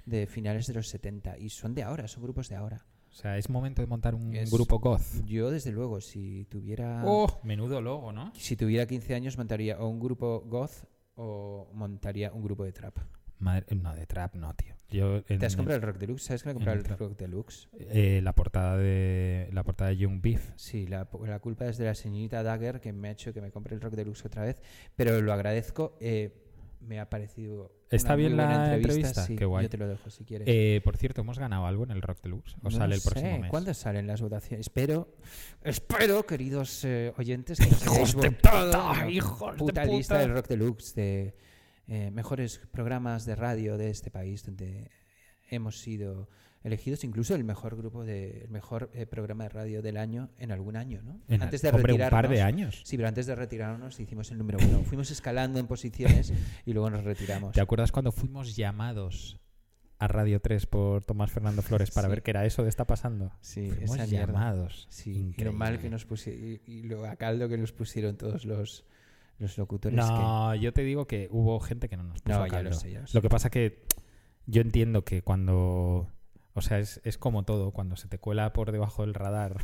de finales de los 70. Y son de ahora, son grupos de ahora. O sea, es momento de montar un Es- grupo goth. Yo, desde luego, si tuviera. Oh, menudo logo, ¿no? Si tuviera 15 años, montaría o un grupo goth o montaría un grupo de trap. Madre- no, de trap no, tío. Yo en- ¿Te has comprado el Rock Deluxe? ¿Sabes que me he comprado el. Rock Deluxe? eh, la portada de la portada de Young Beef. Sí, la, la culpa es de la señorita Dagger que me ha hecho que me compre el Rock Deluxe otra vez, pero lo agradezco. eh, me ha parecido. ¿Está bien la entrevista. entrevista? Sí, Qué guay. Yo te lo dejo si quieres. Eh, por cierto, hemos ganado algo en el Rock Deluxe. ¿O No sale el sé, próximo mes? ¿Cuándo salen las votaciones? Espero, espero, queridos eh, oyentes, que Hijos de puta, hijos de puta puta. lista del Rock Deluxe de eh, mejores programas de radio de este país donde hemos sido elegidos incluso el mejor grupo de el mejor eh, programa de radio del año en algún año, ¿no? En- antes de hombre, un retirarnos. par de años. Sí, pero antes de retirarnos hicimos el número uno. Fuimos escalando en posiciones y luego nos retiramos. ¿Te acuerdas cuando fuimos llamados a Radio 3 por Tomás Fernando Flores para Sí. ver qué era eso de está pasando? Sí, fuimos llamados. Sí, y lo mal que nos pusieron y, y lo a caldo que nos pusieron todos los, los locutores. que- No, yo te digo que hubo gente que no nos puso No, a ya lo caldo. sé, lo sé. Lo que pasa que yo entiendo que cuando... O sea, es, es como todo. Cuando se te cuela por debajo del radar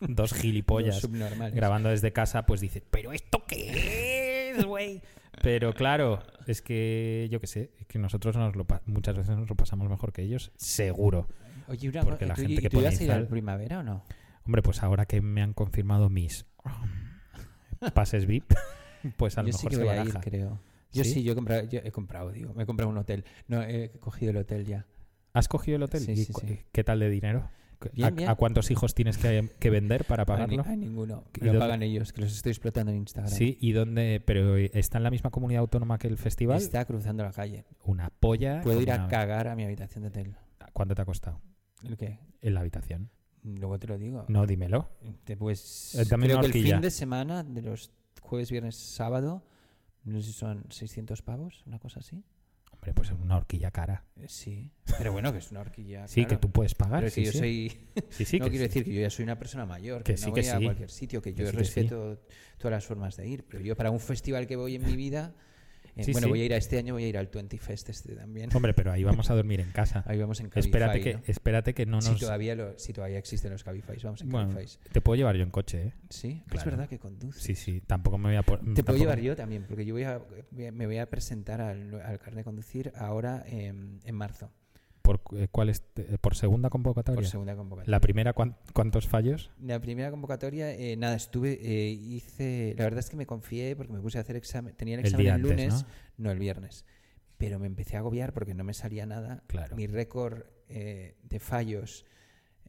[laughs] dos gilipollas grabando desde casa, pues dices, ¿pero esto qué es, güey? Pero claro, es que yo qué sé, es que nosotros nos lo muchas veces nos lo pasamos mejor que ellos, seguro. Oye, una porque la ¿tú, gente y que tú ibas a ir al primavera o no? Hombre, pues ahora que me han confirmado mis [laughs] pases VIP, [laughs] pues a lo Yo sí mejor que se voy a ir, creo. Yo ¿Sí? sí, yo he comprado, yo he comprado, digo, me he comprado un hotel. No, he cogido el hotel ya. ¿Has cogido el hotel? Sí, ¿Y sí, cu- sí. ¿Qué tal de dinero? Bien, ¿A, bien. a cuántos hijos tienes que, que vender para A, pagarlo? a ninguno. ¿Y Me lo pagan ellos, que los estoy explotando en Instagram. Sí, ¿y dónde? ¿Pero está en la misma comunidad autónoma que el festival? Está cruzando la calle. Una polla. Puedo ir a cagar a mi habitación de hotel. ¿Cuánto te ha costado? ¿El qué? En la habitación. Luego te lo digo. No, dímelo. Te- Pues Eh, creo que el fin de semana, de los jueves, viernes, sábado, no sé si son 600 pavos, una cosa así. Hombre, pues es una horquilla cara. Eh, Sí, pero bueno, que es una horquilla. Sí, claro. que tú puedes pagar. Pero es que sí, yo sí. soy. Sí, sí, [laughs] no que quiero sí. decir que yo ya soy una persona mayor, Que que, sí, no que voy a sí. cualquier sitio, que yo sí, sí. respeto todas las formas de ir. Pero yo, para un festival que voy en mi vida. Eh, Sí, bueno, sí. voy a ir a este año, voy a ir al 20 Fest este también. Hombre, pero ahí vamos a dormir en casa. [laughs] Ahí vamos en Cabify. espérate, que, ¿no? espérate que no Si, nos... todavía lo, si todavía existen los Cabify, vamos en Bueno, Cabify. te puedo llevar yo en coche, ¿eh? Sí, es verdad que conduce. Sí, sí. Tampoco me voy a... por- Te tampoco- puedo llevar yo también, porque yo voy a, me voy a presentar al, al carnet de conducir ahora en, en marzo, ¿Por, eh, cuál es, eh, ¿Por segunda convocatoria? por segunda convocatoria. ¿La primera cuán- cuántos fallos? La primera convocatoria, eh, nada, estuve, eh, hice, la verdad es que me confié porque me puse a hacer examen, tenía el examen el antes, lunes, ¿no? no el viernes, pero me empecé a agobiar porque no me salía nada. Claro. Mi récord de fallos,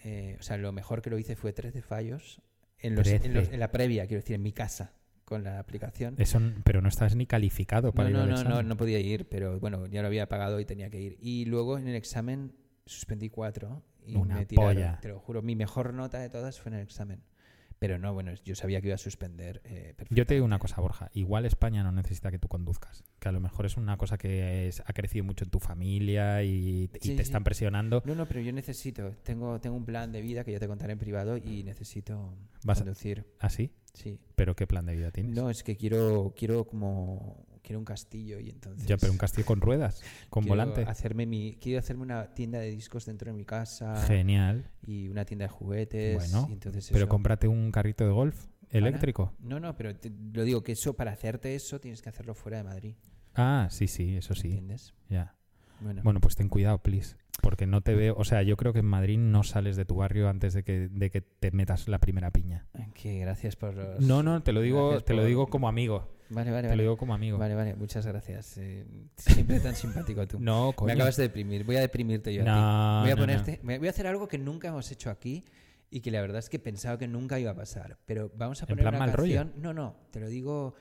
o sea, lo mejor que lo hice fue 13 fallos en, los, en, los- 13. en la previa, quiero decir, en mi casa, con la aplicación. Eso, pero no estás ni calificado para No, ir no, al no, no, no podía ir, pero bueno, ya lo había pagado y tenía que ir. Y luego en el examen suspendí cuatro y Una me tiraron, polla. te lo juro, mi mejor nota de todas fue en el examen. Pero no, bueno, yo sabía que iba a suspender. eh, Yo te digo una cosa, Borja. Igual España no necesita que tú conduzcas. Que a lo mejor es una cosa que es- ha crecido mucho en tu familia y, y Sí, te sí. están presionando. No, no, pero yo necesito, tengo, tengo un plan de vida que ya te contaré en privado y necesito Vas a- conducir. ¿Así? Sí. ¿Pero qué plan de vida tienes? No, es que quiero, quiero como, quiero un castillo y entonces... ya, pero un castillo con ruedas, con quiero volante. Hacerme mi, quiero hacerme una tienda de discos dentro de mi casa. Genial. y una tienda de juguetes. Bueno, y entonces Pero eso- cómprate un carrito de golf ¿Para? eléctrico. No, no, pero te- lo digo que eso, para hacerte eso, tienes que hacerlo fuera de Madrid. Ah, sí, sí, eso sí. ¿Entiendes? Ya. Bueno, Bueno, pues ten cuidado, please. Porque no te veo. O sea, yo creo que en Madrid no sales de tu barrio antes de que, de que te metas la primera piña. que gracias por los... No, no, te lo digo, te lo digo como amigo. Vale, vale, Te vale. lo digo como amigo. Vale, vale, muchas gracias. eh, siempre tan simpático tú. [laughs] No, coño. Me acabas de deprimir. Voy a deprimirte yo No, a ti. Voy a no, ponerte, voy a hacer algo que nunca hemos hecho aquí y que la verdad es que pensaba que nunca iba a pasar. Pero vamos a ¿En poner plan una mal rollo? canción. No, no, te lo digo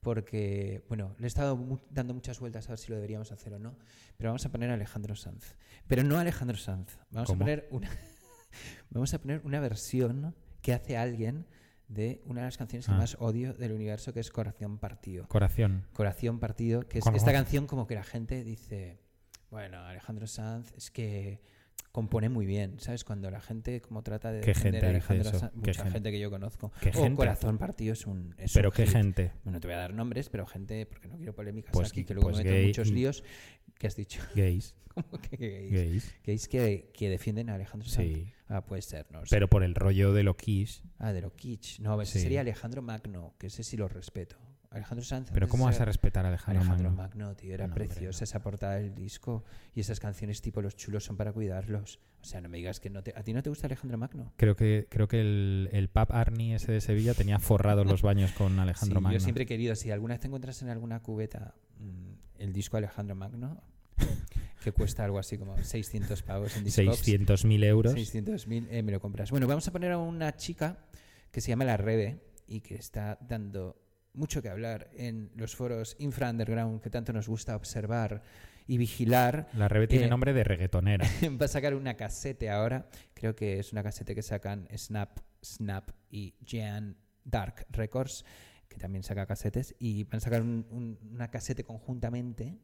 porque, bueno, le he estado mu- dando muchas vueltas a ver si lo deberíamos hacer o no, pero vamos a poner a Alejandro Sanz. Pero no a Alejandro Sanz, vamos ¿Cómo? a poner una [laughs] vamos a poner una versión que hace alguien de una de las canciones que Ah. más odio del universo, que es Corazón Partido. Corazón. Corazón Partido, que es Corazón. esta canción como que la gente dice, bueno, Alejandro Sanz es que compone muy bien, ¿sabes? Cuando la gente como trata de ¿Qué defender gente a Alejandro? Sanz, ¿Qué mucha gente? gente? que yo conozco. ¿Qué o gente? Corazón Partido es un es Pero un qué hit. gente. Bueno, te voy a dar nombres, pero gente, porque no quiero polémicas Pues- aquí, que luego pues me meto gay- muchos líos. ¿Qué has dicho? Gays. [laughs] ¿Cómo que gays? Gays. Gays que, que defienden a Alejandro Sanz. Sí. Ah, puede ser, no sé. Pero por el rollo de lo quiche. Ah, de lo kitsch. No, ese Sí. sería Alejandro Magno, que ese sí lo respeto. Alejandro Sanz. Pero ¿cómo vas a respetar a Alejandro, Alejandro Magno? Magno, tío, era No, preciosa no. esa portada del disco y esas canciones tipo Los chulos son para cuidarlos. O sea, no me digas que no te... ¿A ti no te gusta Alejandro Magno? Creo que, creo que el, el pub Arnie ese de Sevilla tenía forrados los baños con Alejandro Sí, Magno. yo siempre he querido, si alguna vez te encuentras en alguna cubeta mm, el disco Alejandro Magno, [laughs] que cuesta algo así como 600 pavos en Discogs, 600.000 euros. 600.000, eh, me lo compras. Bueno, vamos a poner a una chica que se llama La Rebe y que está dando mucho que hablar en los foros infra underground que tanto nos gusta observar y vigilar. La Rebe tiene Eh, nombre de reggaetonera. [laughs] Va a sacar una casete ahora. Creo que es una casete que sacan Snap, Snap y Jan Dark Records, que también saca casetes. Y van a sacar un- un- una casete conjuntamente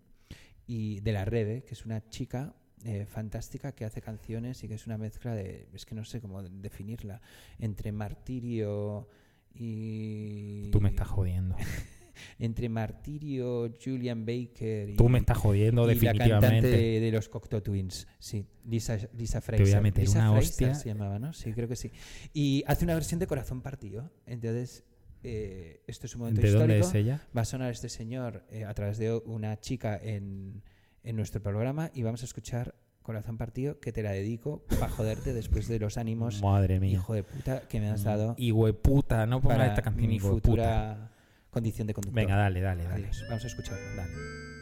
y de la Rebe, que es una chica eh, fantástica que hace canciones y que es una mezcla de, es que no sé cómo definirla, entre martirio y... Tú me estás jodiendo. [laughs] Entre martirio, Julian Baker y... Tú me estás jodiendo y la cantante definitivamente. de, de los Cocteau Twins, sí, Lisa, Lisa voy a Fraser. meter Lisa una Fraser hostia. se llamaba, ¿no? Sí, creo que sí. Y hace una versión de Corazón Partido. Entonces, eh, esto es un momento ¿De dónde histórico. es ella? Va a sonar este señor eh, a través de una chica en, en nuestro programa y vamos a escuchar Corazón Partido, que te la dedico para joderte después de los ánimos, Madre mía. hijo de puta, que me has dado Y hueputa, no pongas esta canción mi futura condición de conductor. Venga, dale, dale, dale. Adiós. Vamos a escucharlo. Dale.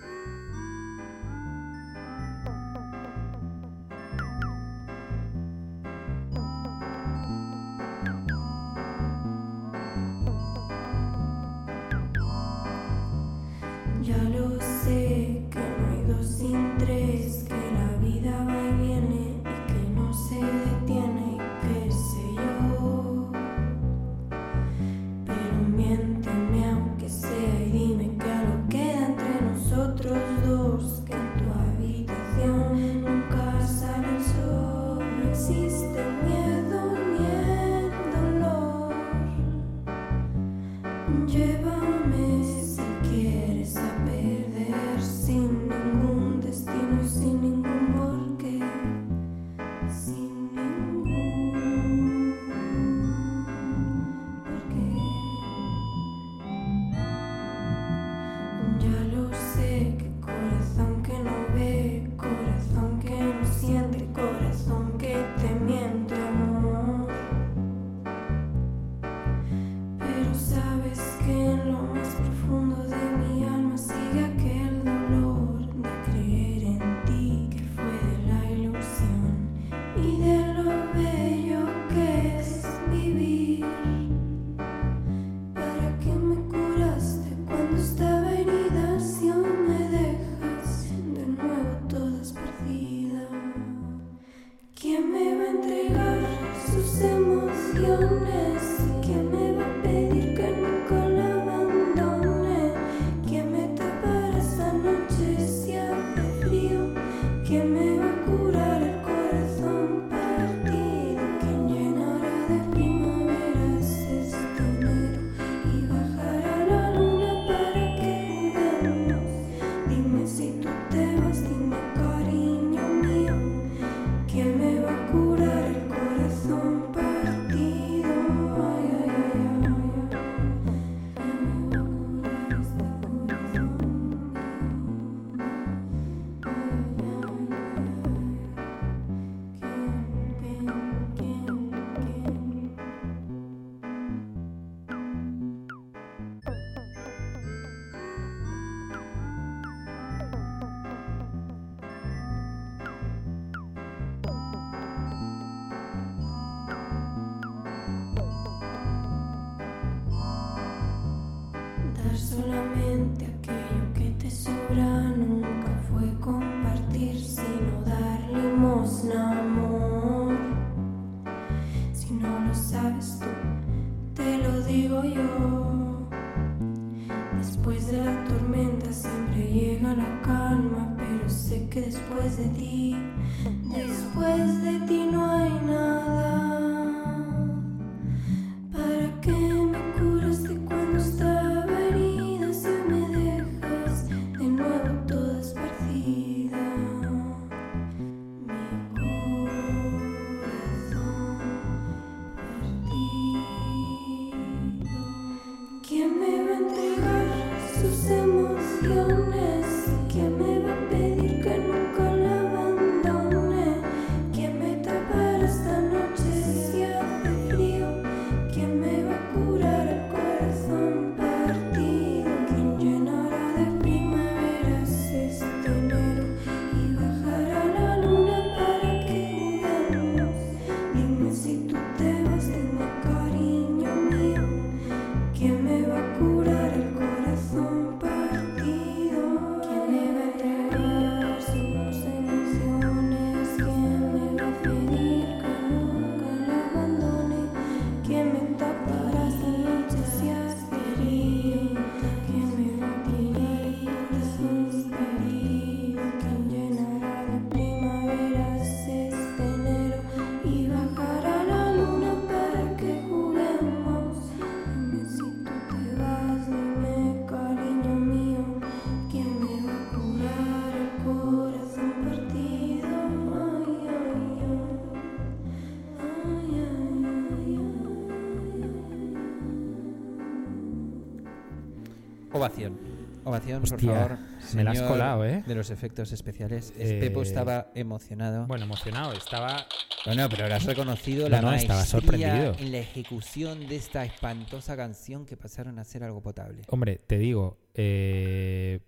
Ovación. Ovación, por favor. me la has colado, ¿eh? De los efectos especiales. Es- Eh, Pepo estaba emocionado. Bueno, emocionado. Estaba. Bueno, pero ahora has reconocido No, la no, estaba sorprendido. en la ejecución de esta espantosa canción que pasaron a ser algo potable. Hombre, te digo. Eh...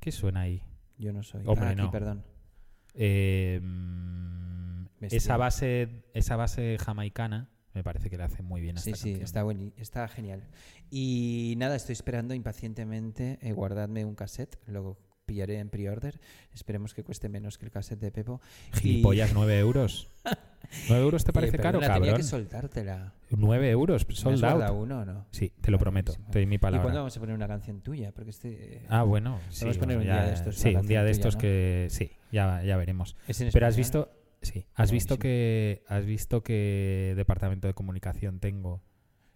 ¿Qué suena ahí? Yo no soy. Hombre, Ah, aquí, no. perdón. Eh, esa base esa base jamaicana me parece que le hace muy bien a Sí, esta sí, canción. está, bueni- está genial. Y nada, estoy esperando impacientemente. eh, guardadme un cassette, lo pillaré en pre-order. Esperemos que cueste menos que el cassette de Pepo. Gilipollas, 9 euros. [laughs] ¿9 euros te parece Eh, caro, perdona, Tenía cabrón? que soltártela. 9 euros, ¿Me has sold out. uno no? Sí, te lo prometo. Te doy mi ¿Y cuándo palabra. vamos a poner una canción tuya? Porque este... Ah, bueno, sí. Podemos poner bueno, un día ya- de estos Sí, un día de canción tuya, estos ¿no? que sí, ya, ya veremos. ¿Es en Pero has visto, sí, has visto que has visto que departamento de comunicación tengo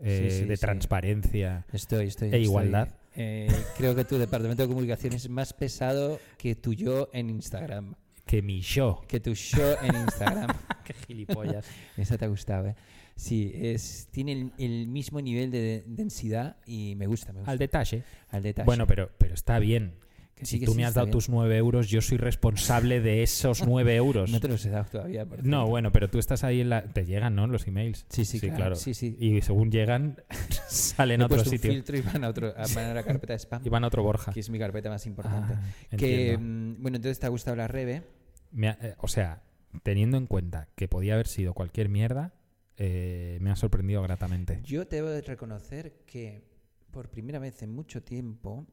eh, Sí, sí, de sí. transparencia. Estoy, estoy. E estoy. igualdad. Eh, creo que tu departamento de comunicación es más pesado que tu yo en Instagram. Que mi yo. Que tu show en Instagram. [laughs] Qué gilipollas. Esa te ha gustado, ¿eh? Sí, es, tiene el, el mismo nivel de de- densidad y me gusta, me gusta. Al detalle. Al detalle. Bueno, pero, pero está bien. Que sí, tú sí, me has dado bien. tus 9 euros, yo soy responsable de esos [laughs] 9 euros. No te los he dado todavía. por No, bueno, pero tú estás ahí en la... Te llegan, ¿no? Los emails. Sí, sí, claro. Sí, sí. Y según llegan, [laughs] salen a otro un sitio. filtro y van a, otro, a- van a la [laughs] carpeta de spam, Y van a otro Borja. que es mi carpeta más importante. Ah, que, mm, bueno, entonces te ha gustado la Rebe. Me ha- eh, o sea, teniendo en cuenta que podía haber sido cualquier mierda, eh, me ha sorprendido gratamente. Yo te debo de reconocer que por primera vez en mucho tiempo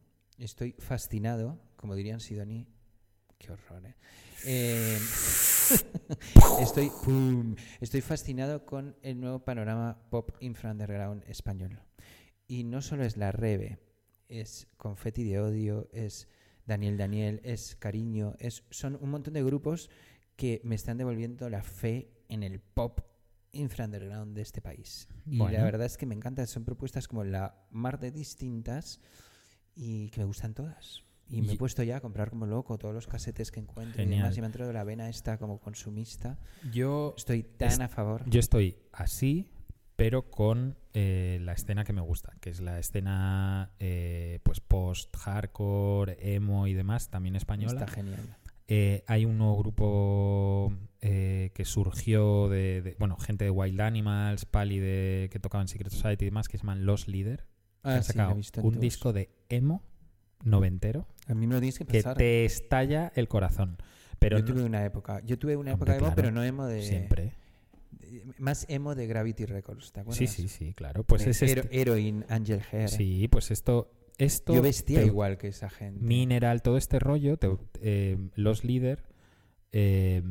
estoy fascinado, como dirían Sidoní. Qué horror, ¿eh? Eh, [laughs] estoy, estoy fascinado con el nuevo panorama pop infra underground español. Y no solo es la Rebe, es Confetti de Odio, es Daniel Daniel, es Cariño, es, son un montón de grupos que me están devolviendo la fe en el pop infra underground de este país. Y Bueno. la verdad es que me encanta, son propuestas como la mar de distintas y que me gustan todas. Y me he puesto ya a comprar como loco todos los casetes que encuentro y demás. Y me ha entrado la vena esta como consumista. Yo, Estoy tan Es- a favor. yo estoy así, pero con eh, la escena que me gusta, que es la escena eh, pues post-hardcore, emo y demás, también española. Está genial. Eh, hay un nuevo grupo eh, que surgió de, de- bueno, gente de Wild Animals, Pali de, que tocaban Secret Society y demás, que se llaman Los Leader. Ah, han sí, sacado visto un disco de emo noventero A mí me lo tienes que te estalla el corazón. Pero yo no- tuve una época. Yo tuve una Hombre, época emo, claro. pero no emo de. siempre. de- Más emo de Gravity Records, ¿te acuerdas? Sí, sí, sí, claro. Pues De es Hero- este- Heroin, Angel Hair. Sí, pues esto, esto, Yo vestía te- igual que esa gente. Mineral, todo este rollo, te- eh, los líder. eh,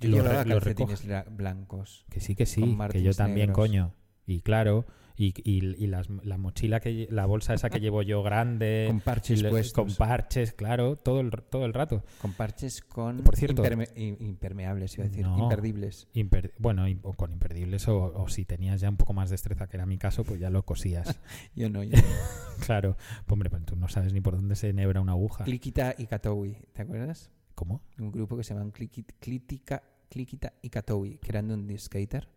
Yo lo llevaba re- lo calcetines recoge- bla- blancos. Que sí, que sí, que yo también, negros. coño. Y claro, y, y- y las- la mochila, que la bolsa esa que llevo yo grande. Con parches puestos. Con parches, claro, todo el, todo el rato. Con parches con Por cierto- imperme- im- impermeables, iba a decir, No. imperdibles. Imper- bueno, o con imperdibles, o, o si tenías ya un poco más de destreza, que era mi caso, pues ya lo cosías. [laughs] Yo no, yo [laughs] claro, pues, hombre, pues tú no sabes ni por dónde se enhebra una aguja. Cliquita y Katowi, ¿te acuerdas? ¿Cómo? Un grupo que se llaman Cliqui- Clitica- Cliquita y Katowi, que eran de un skater.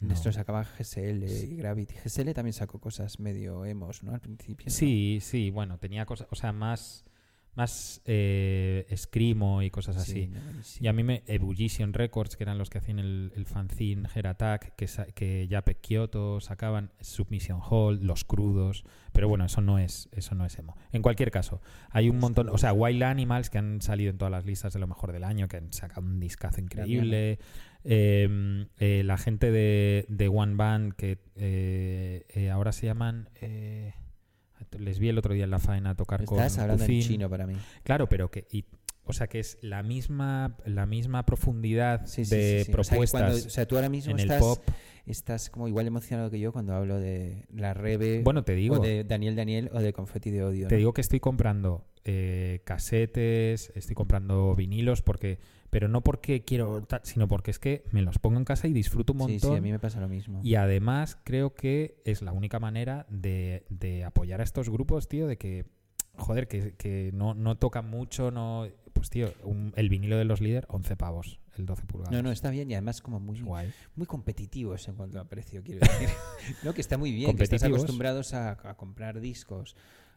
No. Esto sacaba GSL y Gravity. GSL también sacó cosas medio emos, ¿no? Al principio. ¿no? Sí, sí, bueno, tenía cosas, o sea, más, más eh, escrimo y cosas así. Sí, no, buenísimo. Y a mí me. Ebullition Records, que eran los que hacían el, el fanzine Hair Attack, que, sa- que Yapek Kyoto sacaban, Submission Hall, Los Crudos. Pero bueno, eso no es eso no es emo. En cualquier caso, hay un montón. O sea, Wild Animals, que han salido en todas las listas de lo mejor del año, que han sacado un discazo increíble. Eh, eh, la gente de, de One Band, que eh, eh, ahora se llaman. eh, les vi el otro día en la faena tocar con Estás hablando en chino para mí. Claro, pero que. y- o sea, que es la misma, la misma profundidad Sí, sí, de sí, sí. O sea, que propuestas cuando- o sea, tú ahora mismo en el estás, pop. estás como igual emocionado que yo cuando hablo de la Rebe Bueno, te digo, o de Daniel Daniel o de Confetti de Odio. te ¿no? digo que estoy comprando eh, casetes, estoy comprando vinilos, porque pero no porque quiero, sino porque es que me los pongo en casa y disfruto un Sí, montón. sí, a mí me pasa lo mismo. Y además creo que es la única manera de, de apoyar a estos grupos, tío, de que, joder, que, que no, no tocan mucho, no... Pues, tío, un- el vinilo de los líderes, 11 pavos, el 12 pulgadas. No, no, está bien y además como muy, Guay. muy competitivos en cuanto a precio, quiero decir. [laughs] no, que está muy bien, que estás acostumbrados a, a comprar discos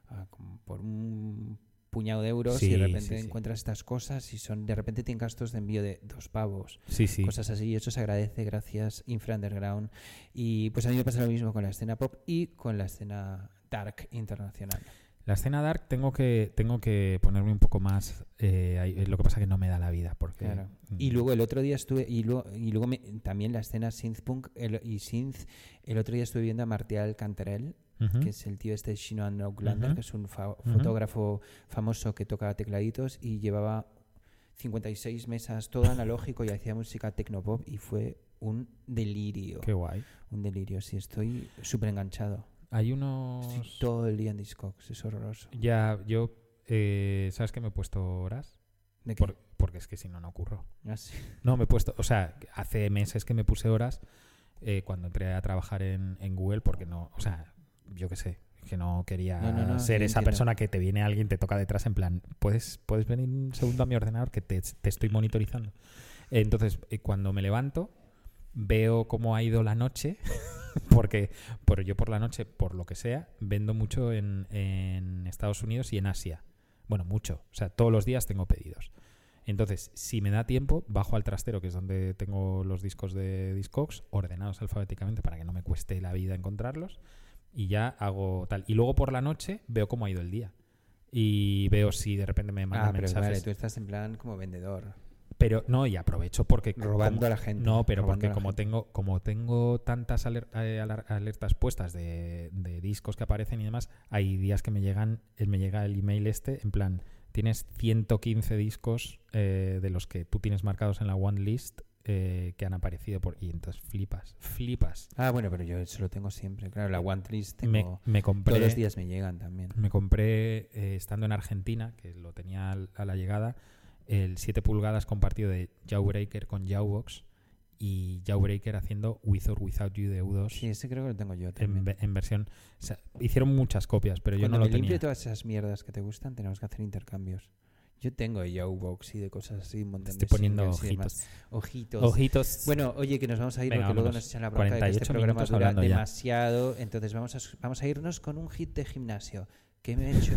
a por un puñado de euros Sí, y de repente sí, sí. encuentras estas cosas y son de repente tienen gastos de envío de dos pavos, Sí, sí. cosas así, y eso se agradece gracias Infra Underground. Y pues a mí me pasa lo mismo con la escena pop y con la escena dark internacional. La escena dark tengo que tengo que ponerme un poco más. eh, ahí- lo que pasa que no me da la vida porque. Claro. mm, Y luego el otro día estuve, y luego, y luego me- también la escena synth punk el- y synth, el otro día estuve viendo a Martial Cantarell, que es el tío este Shinoan Oaklander, Ujú. que es un fa- fotógrafo famoso que toca tecladitos y llevaba 56 mesas, todo analógico y hacía música tecnopop y fue un delirio. Qué guay. Un delirio, sí, estoy súper enganchado. Hay unos. Estoy todo el día en Discogs, es horroroso. Ya, yo. eh, ¿Sabes que me he puesto horas? ¿De qué? Por- porque es que si no, no ocurro. Ah, sí. [laughs] No, me he puesto. O sea, hace meses que me puse horas eh, cuando entré a trabajar en, en Google porque no. O sea, yo qué sé. Que no quería No, no, no, ser esa entiendo. persona que te viene alguien, te toca detrás en plan, ¿puedes, puedes venir un segundo a mi ordenador que te, te estoy monitorizando? Entonces, eh, cuando me levanto, veo cómo ha ido la noche, [laughs] porque por, yo por la noche, por lo que sea, vendo mucho en, en Estados Unidos y en Asia. Bueno, mucho. O sea, todos los días tengo pedidos. Entonces, si me da tiempo, bajo al trastero, que es donde tengo los discos de Discogs, ordenados alfabéticamente para que no me cueste la vida encontrarlos, y ya hago tal. Y luego por la noche veo cómo ha ido el día. Y veo si de repente me mandan Ah, pero mensajes. vale, tú estás en plan como vendedor, Pero no, y aprovecho porque robando como- a la gente. no, pero porque como gente. tengo, como tengo tantas eh, alertas puestas de, de discos que aparecen y demás, hay días que me llegan, eh, me llega el email este, en plan, tienes 115 discos eh, de los que tú tienes marcados en la one list eh, que han aparecido por. Y entonces flipas, flipas. Ah, bueno, pero yo eso lo tengo siempre. Claro, la One List tengo... Me, me compré. Todos los días me llegan también. Me compré, eh, estando en Argentina, que lo tenía a la llegada, el 7 pulgadas compartido de Jawbreaker con Jawbox y Jawbreaker haciendo With or Without You de U2 Sí, ese creo que lo tengo yo en, también. en versión... o sea, hicieron muchas copias, pero yo Cuando no lo me limpie tenía. todas esas mierdas que te gustan, tenemos que hacer intercambios. Yo tengo de Yowbox y de cosas así, un montón Estoy de poniendo ojitos. Ojitos. Ojitos. Bueno, oye, que nos vamos a ir Venga, porque luego nos echan la bronca de que este 48 programa dura ya. demasiado. Entonces vamos a, vamos a irnos con un hit de gimnasio. Que me he hecho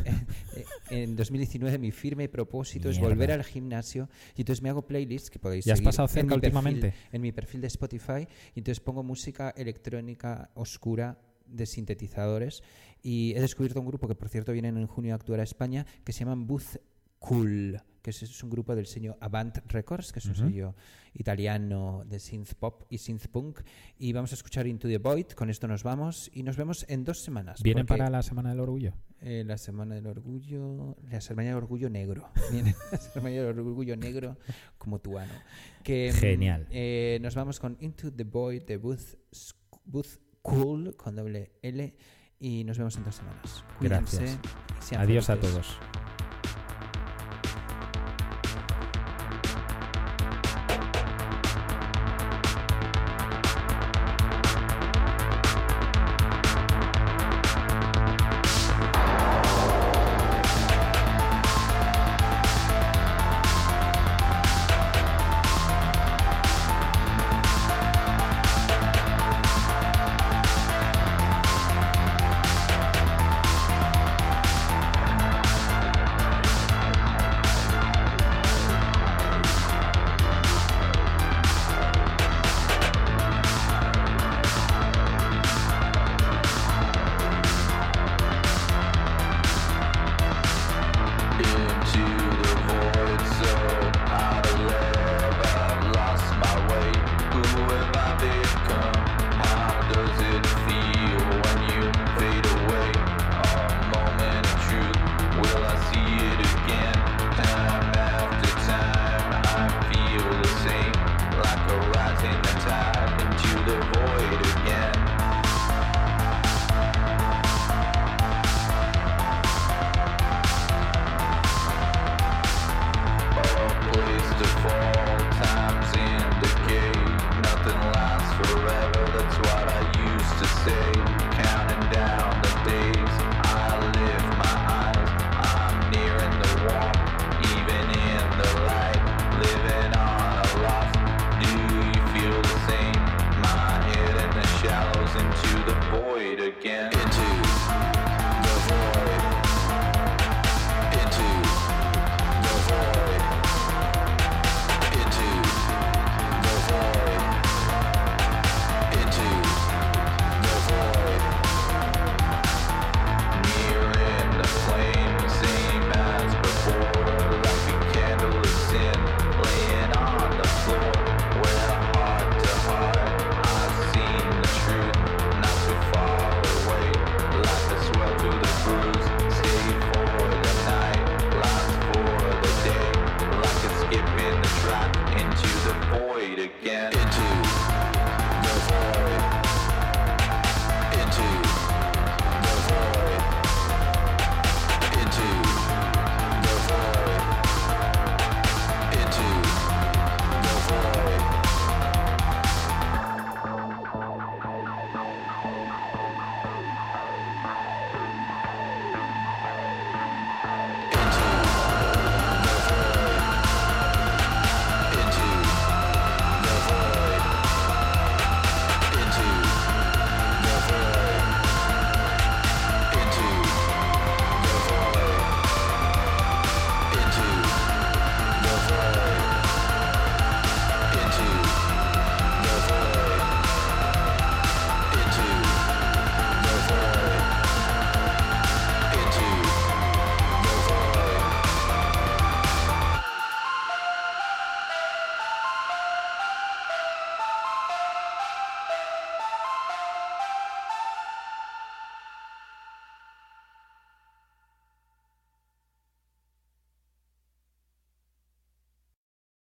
en [laughs] 2019 mi firme propósito es volver al gimnasio y entonces me hago playlists que podéis ¿Ya has pasado en cerca perfil- últimamente? en mi perfil de Spotify y entonces pongo música electrónica oscura de sintetizadores y he descubierto un grupo que por cierto vienen en junio a actuar a España que se llaman Booth Cool, que es, un grupo del sello Avant Records, que es un sello italiano de synth pop y synth punk. Y vamos a escuchar Into the Void, con esto nos vamos y nos vemos en dos semanas. ¿Vienen para la Semana del Orgullo? eh, la Semana del Orgullo, la Semana del Orgullo Negro. [laughs] Viene la Semana del Orgullo Negro como tuano. Que, mm, Genial. eh, nos vamos con Into the Void de Booth, Booth Cool con doble L y nos vemos en dos semanas. Cuídense Gracias. Adiós a todos.